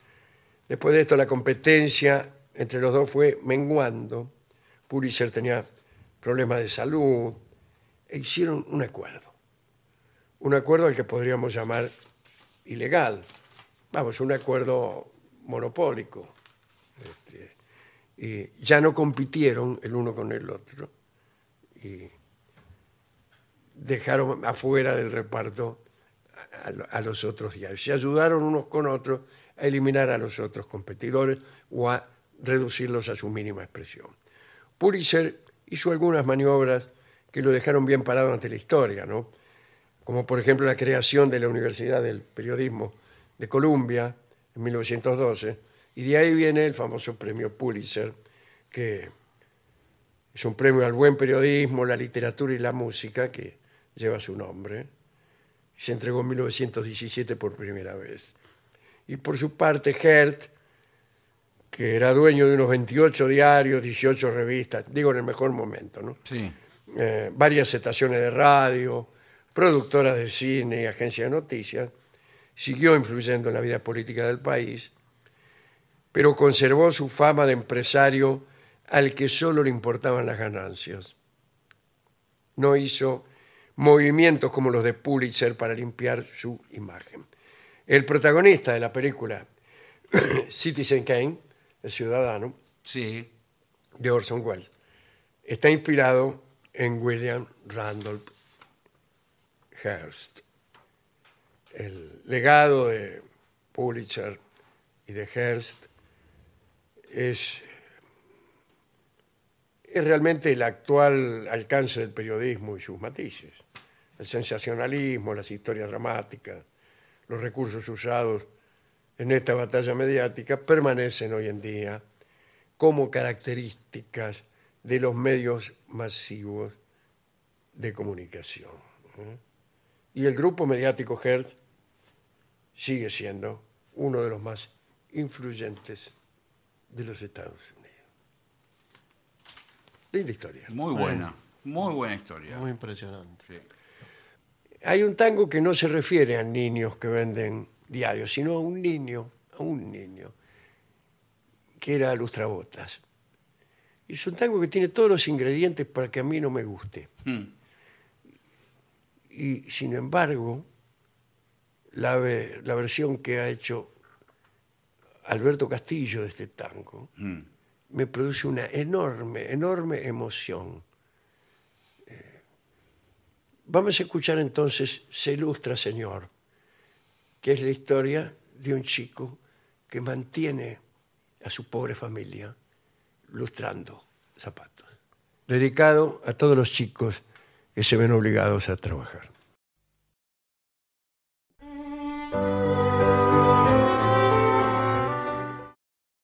Después de esto la competencia entre los dos fue menguando. Pulitzer tenía problemas de salud e hicieron un acuerdo. Un acuerdo al que podríamos llamar ilegal. Vamos, un acuerdo monopólico. Este, y ya no compitieron el uno con el otro y dejaron afuera del reparto a, a- los otros diarios. Se ayudaron unos con otros a eliminar a los otros competidores o a reducirlos a su mínima expresión. Pulitzer hizo algunas maniobras que lo dejaron bien parado ante la historia, ¿no? como por ejemplo la creación de la Universidad del Periodismo de Columbia en 1912, y de ahí viene el famoso premio Pulitzer, que es un premio al buen periodismo, la literatura y la música que lleva su nombre. Se entregó en 1917 por primera vez. Y por su parte, Hertz, que era dueño de unos 28 diarios, 18 revistas, digo en el mejor momento, ¿no? Sí. eh, varias estaciones de radio, productoras de cine y agencias de noticias, siguió influyendo en la vida política del país, pero conservó su fama de empresario al que solo le importaban las ganancias. No hizo movimientos como los de Pulitzer para limpiar su imagen. El protagonista de la película [CLEARS THROAT] Citizen Kane, el ciudadano, Sí. de Orson Welles. Está inspirado en William Randolph Hearst. El legado de Pulitzer y de Hearst es, es realmente el actual alcance del periodismo y sus matices. El sensacionalismo, las historias dramáticas, los recursos usados en esta batalla mediática permanecen hoy en día como características de los medios masivos de comunicación. ¿eh? Y el grupo mediático Hertz sigue siendo uno de los más influyentes de los Estados Unidos. Linda historia. Muy buena. Muy buena historia. Muy impresionante. Sí. Hay un tango que no se refiere a niños que venden diarios, sino a un niño, a un niño, que era Lustrabotas. Y es un tango que tiene todos los ingredientes para que a mí no me guste. Mm. Y sin embargo, la, ve- la versión que ha hecho Alberto Castillo de este tango Mm. me produce una enorme, enorme emoción. Vamos a escuchar entonces Se ilustra, Señor, que es la historia de un chico que mantiene a su pobre familia lustrando zapatos. Dedicado a todos los chicos que se ven obligados a trabajar.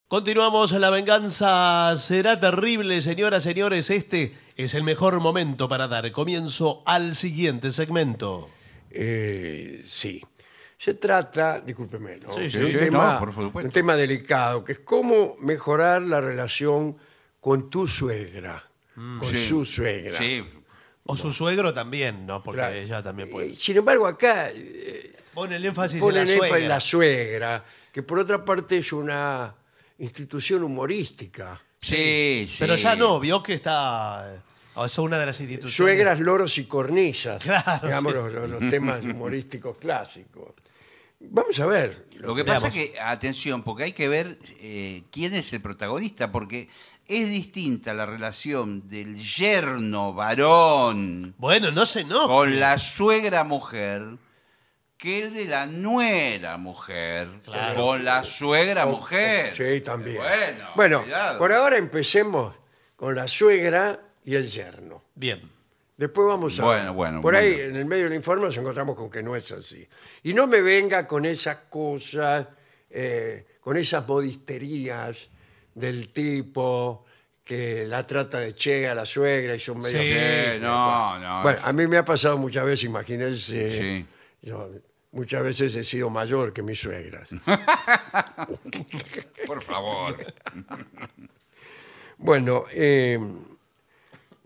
Continuamos, la venganza será terrible, señoras, señores. Este es el mejor momento para dar comienzo al siguiente segmento. Eh, sí. Se trata, discúlpeme, ¿no? Sí, de sí, un, sí, tema, no, por supuesto. un tema delicado, que es cómo mejorar la relación con tu suegra, con Sí. su suegra. Sí. O su suegro también, ¿no? Porque Claro. ella también Eh, puede. Sin embargo, acá eh, Pone el énfasis ponen en la énfasis suegra. en la suegra, que por otra parte es una institución humorística. Sí, sí. Pero ya no, vio que está. o Es una de las instituciones. Suegras, loros y cornisas, Claro, digamos, sí. los, los- los temas humorísticos clásicos. Vamos a ver. Lo que pasa es que, atención, porque hay que ver eh, quién es el protagonista, porque es distinta la relación del yerno varón Bueno, no se enoje. con la suegra mujer que el de la nuera mujer Claro. con la suegra mujer. Sí, también. Bueno, Bueno, cuidado. por ahora empecemos con la suegra y el yerno. Bien. Después vamos a... Bueno, bueno, Por ahí, bueno. en el medio del informe, nos encontramos con que no es así. Y no me venga con esas cosas, eh, con esas modisterías del tipo que la trata de che a la suegra y son medio... Sí, no, no. Bueno, a mí me ha pasado muchas veces, imagínense, Sí. yo muchas veces he sido mayor que mis suegras. [LAUGHS] por favor. [LAUGHS] Bueno, eh,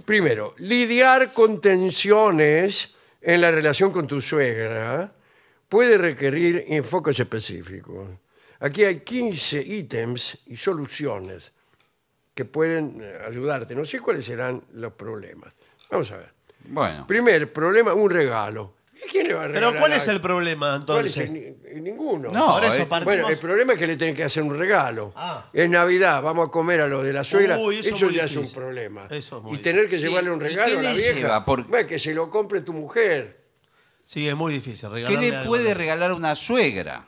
primero, lidiar con tensiones en la relación con tu suegra puede requerir enfoques específicos. Aquí hay 15 ítems y soluciones que pueden eh, ayudarte. No sé cuáles serán los problemas. Vamos a ver. Bueno, Primer problema, un regalo. ¿A [LAUGHS] ¿Quién le va a regalar? Pero ¿cuál es el problema ¿Cuál es entonces? el- ni- ninguno. No, Por eso eh, partimos- Bueno, el problema es que le tienen que hacer un regalo. Ah. Es Navidad, vamos a comer a lo de la suegra. Uy, eso eso es muy ya es un difícil. problema. Eso es muy y tener que llevarle un Sí, ¿y regalo qué a la le vieja. lleva? Por- Bueno, que se lo compre tu mujer. Sí, es muy difícil. ¿qué regalarle le algo puede a- regalar una suegra?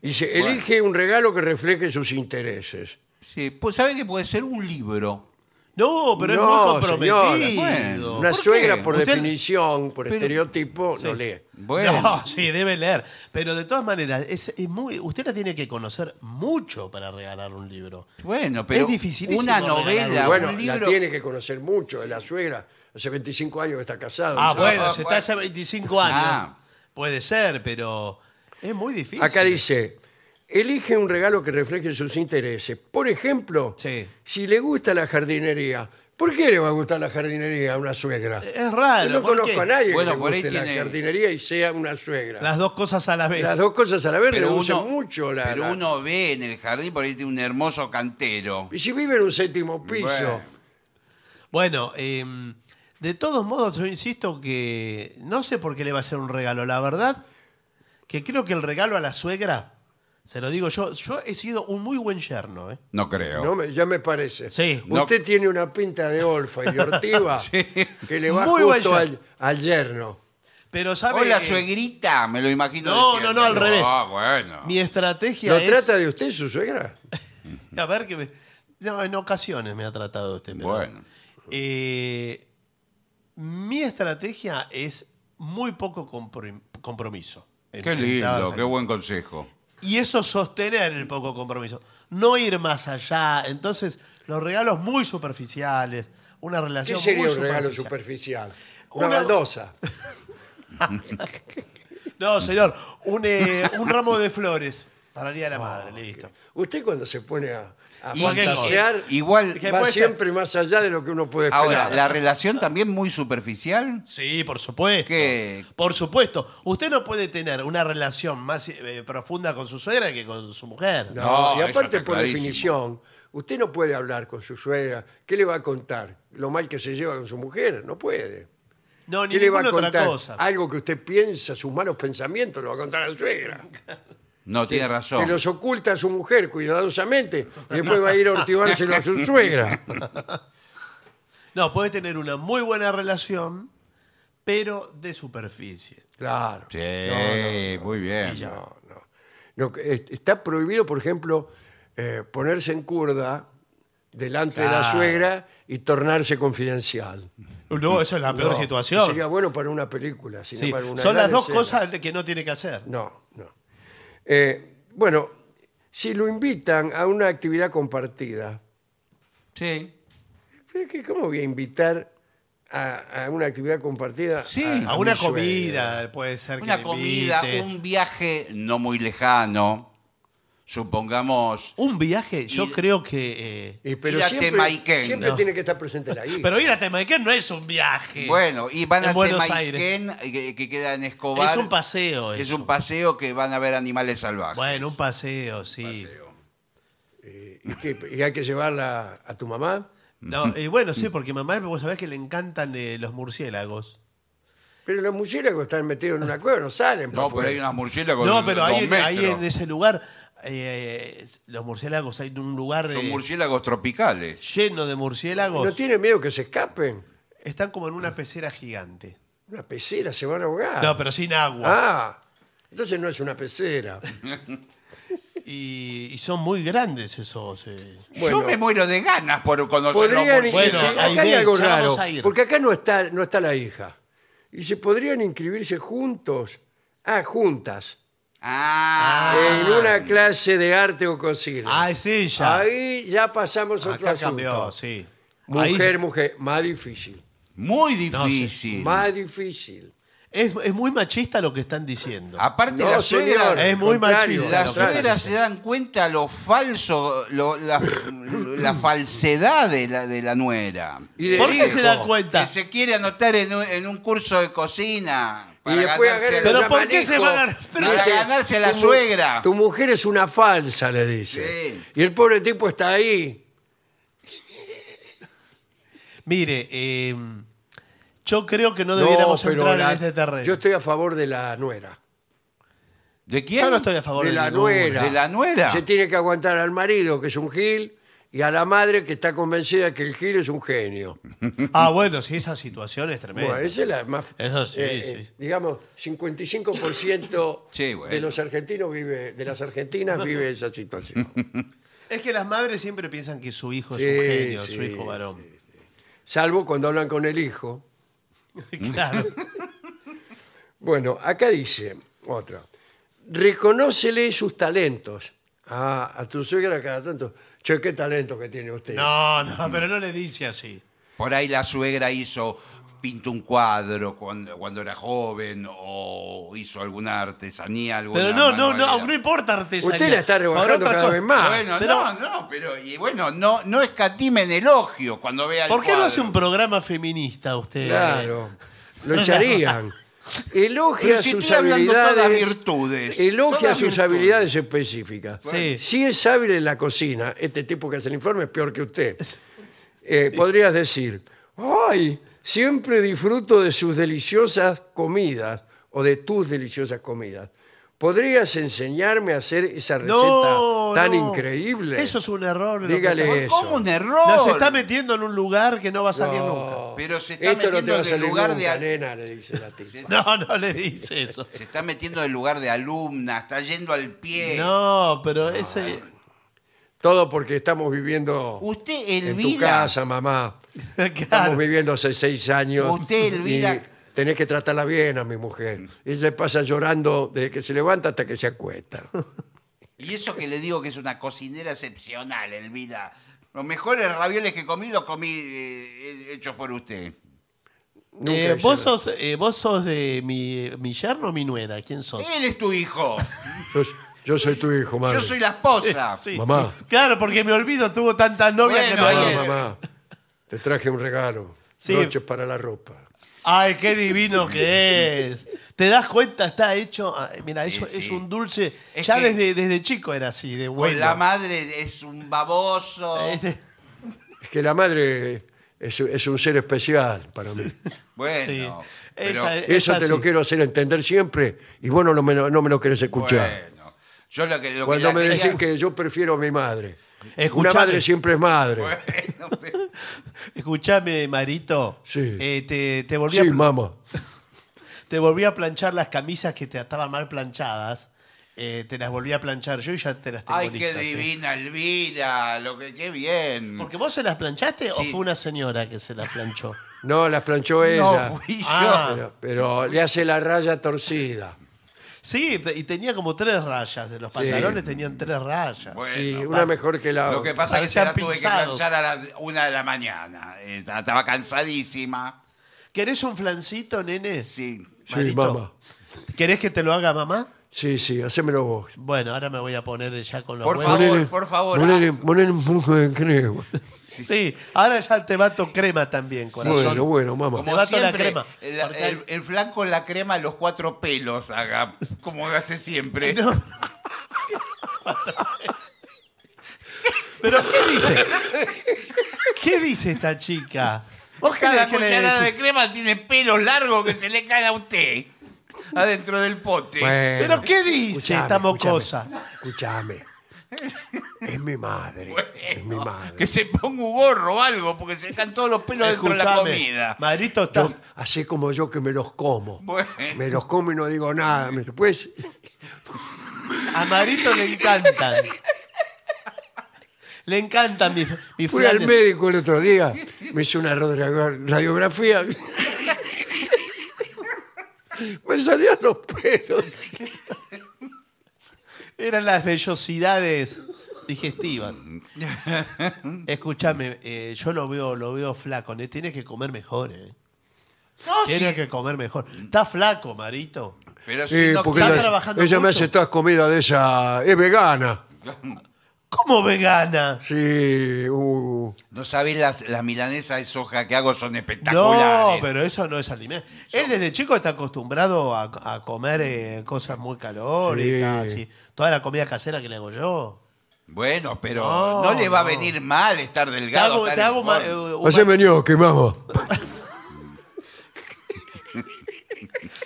Dice, elige un regalo que refleje sus intereses. Sí, pues sabe que puede ser un libro. No, pero No, es muy comprometido. señora, bueno. Una ¿Por qué? suegra, por Usted- definición, por Pero- estereotipo, no lee. Bueno, No, sí, debe leer. Pero de todas maneras, es, es muy, usted la tiene que conocer mucho para regalar un libro. bueno, pero Es dificilísimo una regalar novela, un bueno, un la libro. tiene que conocer mucho, de la suegra. Hace 25 años que está casado. Ah, bueno, ah, si está hace 25 años. Ah. Puede ser, pero es muy difícil. Acá dice, elige un regalo que refleje sus intereses. Por ejemplo, Sí. si le gusta la jardinería, ¿por qué le va a gustar la jardinería a una suegra? Es raro. Yo no ¿por conozco qué? a nadie Bueno, que le por ahí guste la tiene- jardinería y sea una suegra. Las dos cosas a la vez. Las dos cosas a la vez Pero reducen uno, mucho la... pero la- uno ve en el jardín por ahí tiene un hermoso cantero. Y si vive en un séptimo piso, Bueno. Bueno, eh, de todos modos, yo insisto que no sé por qué le va a hacer un regalo. La verdad, que creo que el regalo a la suegra, se lo digo yo, yo he sido un muy buen yerno. ¿eh? No creo. no me- ya me parece. Sí. Usted tiene una pinta de olfa y de ortiva [LAUGHS] que le va Muy buen justo al, yerno. al yerno. Pero sabe. Hola, suegrita, me lo imagino. No, diciendo. no, no, al revés. Ah, bueno. Mi estrategia ¿Lo es. trata de usted su suegra? [LAUGHS] A ver que me- No, en ocasiones me ha tratado este. pero- Bueno. Eh, mi estrategia es muy poco comprom- compromiso. Qué lindo, qué buen consejo. Y eso sostener el poco compromiso. No ir más allá. Entonces, los regalos muy superficiales, una ¿Qué relación sería muy un regalo superficial. superficial? Una, Una- baldosa. [LAUGHS] No, señor, un, eh, un ramo de flores para el Día de la Madre, listo. Usted cuando se pone a, a Y- fantasear, Igual, ¿Qué va puede ser? siempre más allá de lo que uno puede esperar. ahora, la relación también muy superficial. Sí, por supuesto. ¿Qué? Por supuesto. Usted no puede tener una relación más eh, profunda con su suegra que con su mujer. No, No, y eso aparte, está por clarísimo. definición, usted no puede hablar con su suegra. ¿Qué le va a contar? ¿Lo mal que se lleva con su mujer? No puede. No, ni ¿Qué le va a ninguna otra contar? cosa. Algo que usted piensa, sus malos pensamientos, lo va a contar a la suegra. [LAUGHS] No, tiene Que razón. los oculta a su mujer cuidadosamente y después va a ir a ortivárselo a su [LAUGHS] suegra. [LAUGHS] No, puede tener una muy buena relación, pero de superficie. Claro. Sí, No, no, no. muy bien. No, no. No, que, está prohibido, por ejemplo, eh, ponerse en curda delante de la Claro. suegra y tornarse confidencial. No, esa es la peor No, situación. Sería bueno para una película. Sí, una Son las dos escena. cosas que no tiene que hacer. No, no. Eh, bueno, si lo invitan a una actividad compartida, Sí. ¿pero qué- ¿cómo voy a invitar a, a una actividad compartida? Sí. A una suegra? comida, puede ser que Una le comida, invite. un viaje no muy lejano. Supongamos. Un viaje, yo Ir- creo que... eh, Y, pero Ir a siempre, Temaiken, siempre no. tiene que estar presente la hija. Pero ir a Temaiken no es un viaje. Bueno, y van En a Buenos Temaiken, que, que queda en Escobar. es un paseo. Es eso. un paseo que van a ver animales salvajes. Bueno, un paseo, sí. Paseo. ¿Y, qué? ¿Y hay que llevarla a tu mamá? No, y bueno, sí, porque mamá, vos sabés que le encantan eh, los murciélagos. Pero los murciélagos están metidos en una cueva, no salen. pa' No, pero afuera. hay unas murciélagos No, de pero dos ahí, en- ahí metros. en ese lugar eh, los murciélagos hay un lugar Son eh, murciélagos tropicales. lleno de murciélagos. ¿No tiene miedo que se escapen? Están como en una pecera gigante. Una pecera, se van a ahogar. No, pero sin agua. Ah, entonces no es una pecera. Y, y son muy grandes esos. eh. Bueno. Yo me muero de ganas por conocer los Podrían, murciélagos. Bueno, acá hay hay de- algo ya vamos raro, a ir. porque acá no está, no está la hija. Y se podrían inscribirse juntos, ah, juntas, Ah, en una clase de arte o cocina. Ah, es ella. Ahí ya pasamos a otro Acá asunto. cambió, sí. Mujer, Ahí- mujer, más difícil, muy No, sí. difícil. más difícil. es, es muy machista lo que están diciendo. Aparte, No, la señor, suegra, Es muy contrario, machista. las contrario. suegras se dan cuenta lo falso, lo- la, la falsedad de la, de la nuera. Y del ¿Por qué se dan cuenta? Que se quiere anotar en un, en un curso de cocina. Para Y después ganarse, agarra Pero ¿por qué se va a ganar? Pero para Dice, ganarse a la "Tu mu- suegra. Tu mujer es una falsa, le dice. Sí. Y el pobre tipo está ahí. Mire, eh, yo creo que no debiéramos pero entrar la- en este terreno. Yo estoy a favor de la nuera. ¿De quién? Yo no estoy a favor de de, la nuera. ¿De la nuera? Se tiene que aguantar al marido, que es un gil, y a la madre, que está convencida que el gil es un genio. [LAUGHS] Ah, bueno, sí, esa situación es tremenda. Bueno, esa es la más... Eso sí, eh, sí. eh, digamos, 55% [LAUGHS] Sí, bueno. de los argentinos vive, de las argentinas vive esa situación. [LAUGHS] Es que las madres siempre piensan que su hijo es un genio, su hijo varón. Salvo cuando hablan con el hijo. claro. Bueno, acá dice otra. Reconócele sus talentos. Ah, a tu suegra cada tanto. Che, qué talento que tiene usted. No, no, pero no le dice así. Por ahí la suegra hizo, pintó un cuadro cuando, cuando era joven o hizo alguna artesanía, alguna Pero no, no, no, manualidad. no importa artesanía. Usted la está rebajando cada cosa. vez más. Bueno, Pero- no, no, pero y bueno, no, no escatime en elogio cuando vea el ¿Por qué no cuadro. hace un programa feminista usted? Claro. Lo [LAUGHS] echarían. Elogia Pero si sus estoy hablando habilidades. todas virtudes, Elogia todas sus virtudes. habilidades específicas. Sí. Si es hábil en la cocina, este tipo que hace el informe es peor que usted. [LAUGHS] Eh, podrías decir, ¡ay! Siempre disfruto de sus deliciosas comidas o de tus deliciosas comidas. ¿Podrías enseñarme a hacer esa receta No, tan no. increíble? Eso es un error. lo que Dígale está- eso. ¿Cómo un error? Nos está metiendo en un lugar que no va a salir nunca. No, Pero se está Esto no te metiendo va a en el salir lugar nunca, de al- nena, le dice la tipa. [LAUGHS] No, no le dice eso. Se está metiendo en el lugar de alumna, está yendo al pie. No, pero ese. Todo porque estamos viviendo Usted, en tu Elvira, casa, mamá. [LAUGHS] Estamos Claro. viviendo hace seis años. Usted, Elvira- y tenés que tratarla bien a mi mujer. Ella se pasa llorando desde que se levanta hasta que se acuesta. [LAUGHS] y eso que le digo que es una cocinera excepcional, Elvira. Los mejores ravioles que comí los comí eh, hechos por usted. Eh, vos sos, eh, vos sos eh, mi, mi yerno o mi nuera. ¿Quién sos? Él es tu hijo. Yo, yo soy tu hijo, madre. Yo soy la esposa. [LAUGHS] Sí. Mamá. Claro, porque me olvido, tuvo tantas novias Bueno, que me ahí Mamá. Te traje un regalo. Sí. Noches para la ropa. Ay, qué divino que es. ¿Te das cuenta? Está hecho. ah, Mira, Sí, eso sí. es un dulce. Es ya desde, desde chico era así, de Pues bueno. la madre es un baboso. Es que la madre es, es un ser especial para mí. Bueno, Sí. pero Esa Eso te lo quiero hacer entender siempre y vos no, lo- me lo- no me lo querés escuchar. bueno. Yo lo que, lo Cuando me quería- decís que yo prefiero a mi madre. Una Escuchame. madre siempre es madre. Bueno, pero- [LAUGHS] Escuchame, Marito. Sí. Eh, te, te volví Sí, mamá. [LAUGHS] te volví a planchar las camisas que te estaban mal planchadas. Eh, te las volví a planchar yo y ya te las tengo Ay, qué listas, sí. divina, Elvira. Lo que, qué bien. ¿Porque vos se las planchaste o Sí. fue una señora que se las planchó? No, las planchó ella. No fui yo. Ah. Pero, pero le hace la raya torcida. Sí, te- y tenía como tres rayas. En los pantalones tenían tres rayas. Bueno, Sí, una mejor que la Lo que otra. pasa es que se Parecían la tuve pinzados. que planchar a las una de la mañana. Eh, Estaba cansadísima. ¿Querés un flancito, nene? Sí. Sí, Marito. mamá. ¿Querés que te lo haga mamá? Sí, sí, hacémelo vos. Bueno, ahora me voy a poner ya con los Por huevos. favor, por favor. Ponele, ponele un poco de crema. [LAUGHS] Sí, ahora ya te mato crema también, corazón. Bueno, bueno, mamá. Como bato la siempre, crema, el, porque el- el flanco en la crema, los cuatro pelos haga, como hace siempre. No. ¿Pero qué dice? ¿Qué dice esta chica? ¿Vos qué Cada le- qué le cucharada de crema tiene pelos largos que se le caen a usted. Adentro del pote. Bueno, ¿Pero qué dice escuchame, esta mocosa? Escúchame. Es mi madre. es mi madre. Que se ponga un gorro o algo, porque se están todos los pelos dentro de la Escuchame, comida. Marito está. Yo, así como yo que me los como. Bueno. Me los como y no digo nada. Me Pues, A Marito le encantan. Le encantan mis, mis fui al flanes. médico el otro día, me hizo una radiogra- radiografía. [LAUGHS] me salían los pelos. Eran las vellosidades digestivas. Escúchame, eh, yo lo veo, lo veo flaco. ne- Tiene que comer mejor, eh. No, Tiene sí, que comer mejor. Está flaco, Marito. pero si Sí, no porque está ella, trabajando ella me mucho. hace todas comidas de esa. Es vegana. [LAUGHS] ¿Cómo vegana? Sí, uh, No sabés, las, las milanesas de soja que hago son No, espectaculares. pero eso no es alimento. Él desde chico está acostumbrado a, a comer eh, cosas muy calóricas Sí. y toda la comida casera que le hago yo. Bueno, pero No, no, le va a no. venir mal estar Te delgado. hago, estar te hago ma- forma. un haceme ñoqui, mamá. [LAUGHS]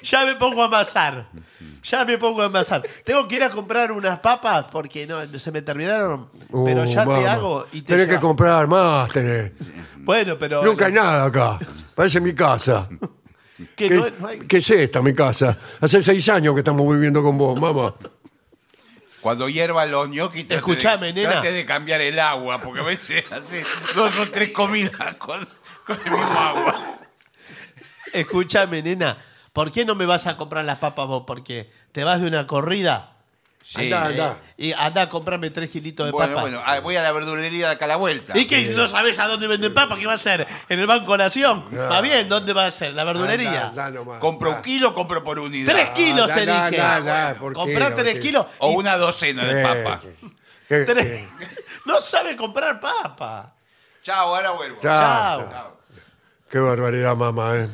Ya me pongo a amasar. Ya me pongo a amasar. Tengo que ir a comprar unas papas porque no se me terminaron. pero Uh, ya te hago y te Tenés que llevo. comprar más, tenés. Bueno, pero. Nunca hay nada acá. Parece mi casa. que ¿Qué, no- no hay- qué es esta, mi casa? Hace seis años que estamos viviendo con vos, mamá. Cuando hiervan los ñoquis, trate Escuchame, de, nena. trate de cambiar el agua, porque a veces hace dos o tres comidas con, con el mismo agua. Escúchame, nena. ¿Por qué no me vas a comprar las papas vos? Porque te vas de una corrida Sí, Andá, eh. andá. y anda a comprarme tres kilitos de Bueno, papas. bueno, ah, voy a la verdulería de acá a la vuelta. ¿Y que no sabes a dónde venden papas? ¿Qué va a ser? ¿En el Banco Nación? Va bien, ¿dónde va a ser? ¿La verdulería? Andá, andá nomás, Compro andá. un kilo, compro por unidad. Tres kilos Ah, te da, dije. da, por Comprá tres sí. kilos. O una docena de Eh, papas. ¿qué- [LAUGHS] tres-? No sabe comprar papas. Chao, ahora vuelvo. Chao. Chao. Qué barbaridad, mamá. ¿eh?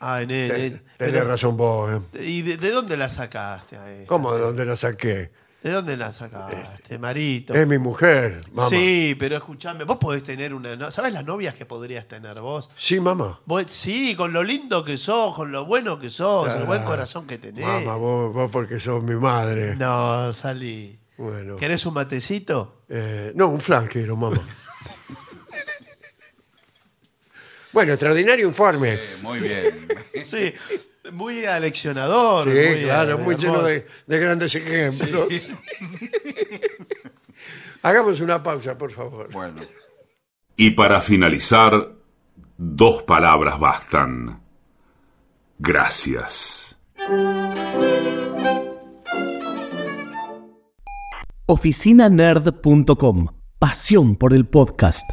Ay, Te- nene. Tenés pero- razón vos. ¿eh? ¿Y de, de dónde la sacaste? ¿Cómo? ¿De dónde la saqué? ¿De dónde la sacaste, Marito? Es mi mujer, mamá. Sí, pero escúchame, vos podés tener una... no- ¿Sabes las novias que podrías tener vos? Sí, mamá. Vos- Sí, con lo lindo que sos, con lo bueno que sos, el buen corazón que tenés. Mamá, vos, vos porque sos mi madre. No, salí. Bueno. ¿Querés un matecito? Eh, no, un flan quiero, mamá. [LAUGHS] bueno, extraordinario informe. Eh, Muy bien. [LAUGHS] Sí, muy aleccionador. Sí, muy, claro, eh, muy lleno de grandes ejemplos. [LAUGHS] Hagamos una pausa, por favor. Bueno. Y para finalizar, dos palabras bastan. Gracias. oficinanerd.com. Pasión por el podcast.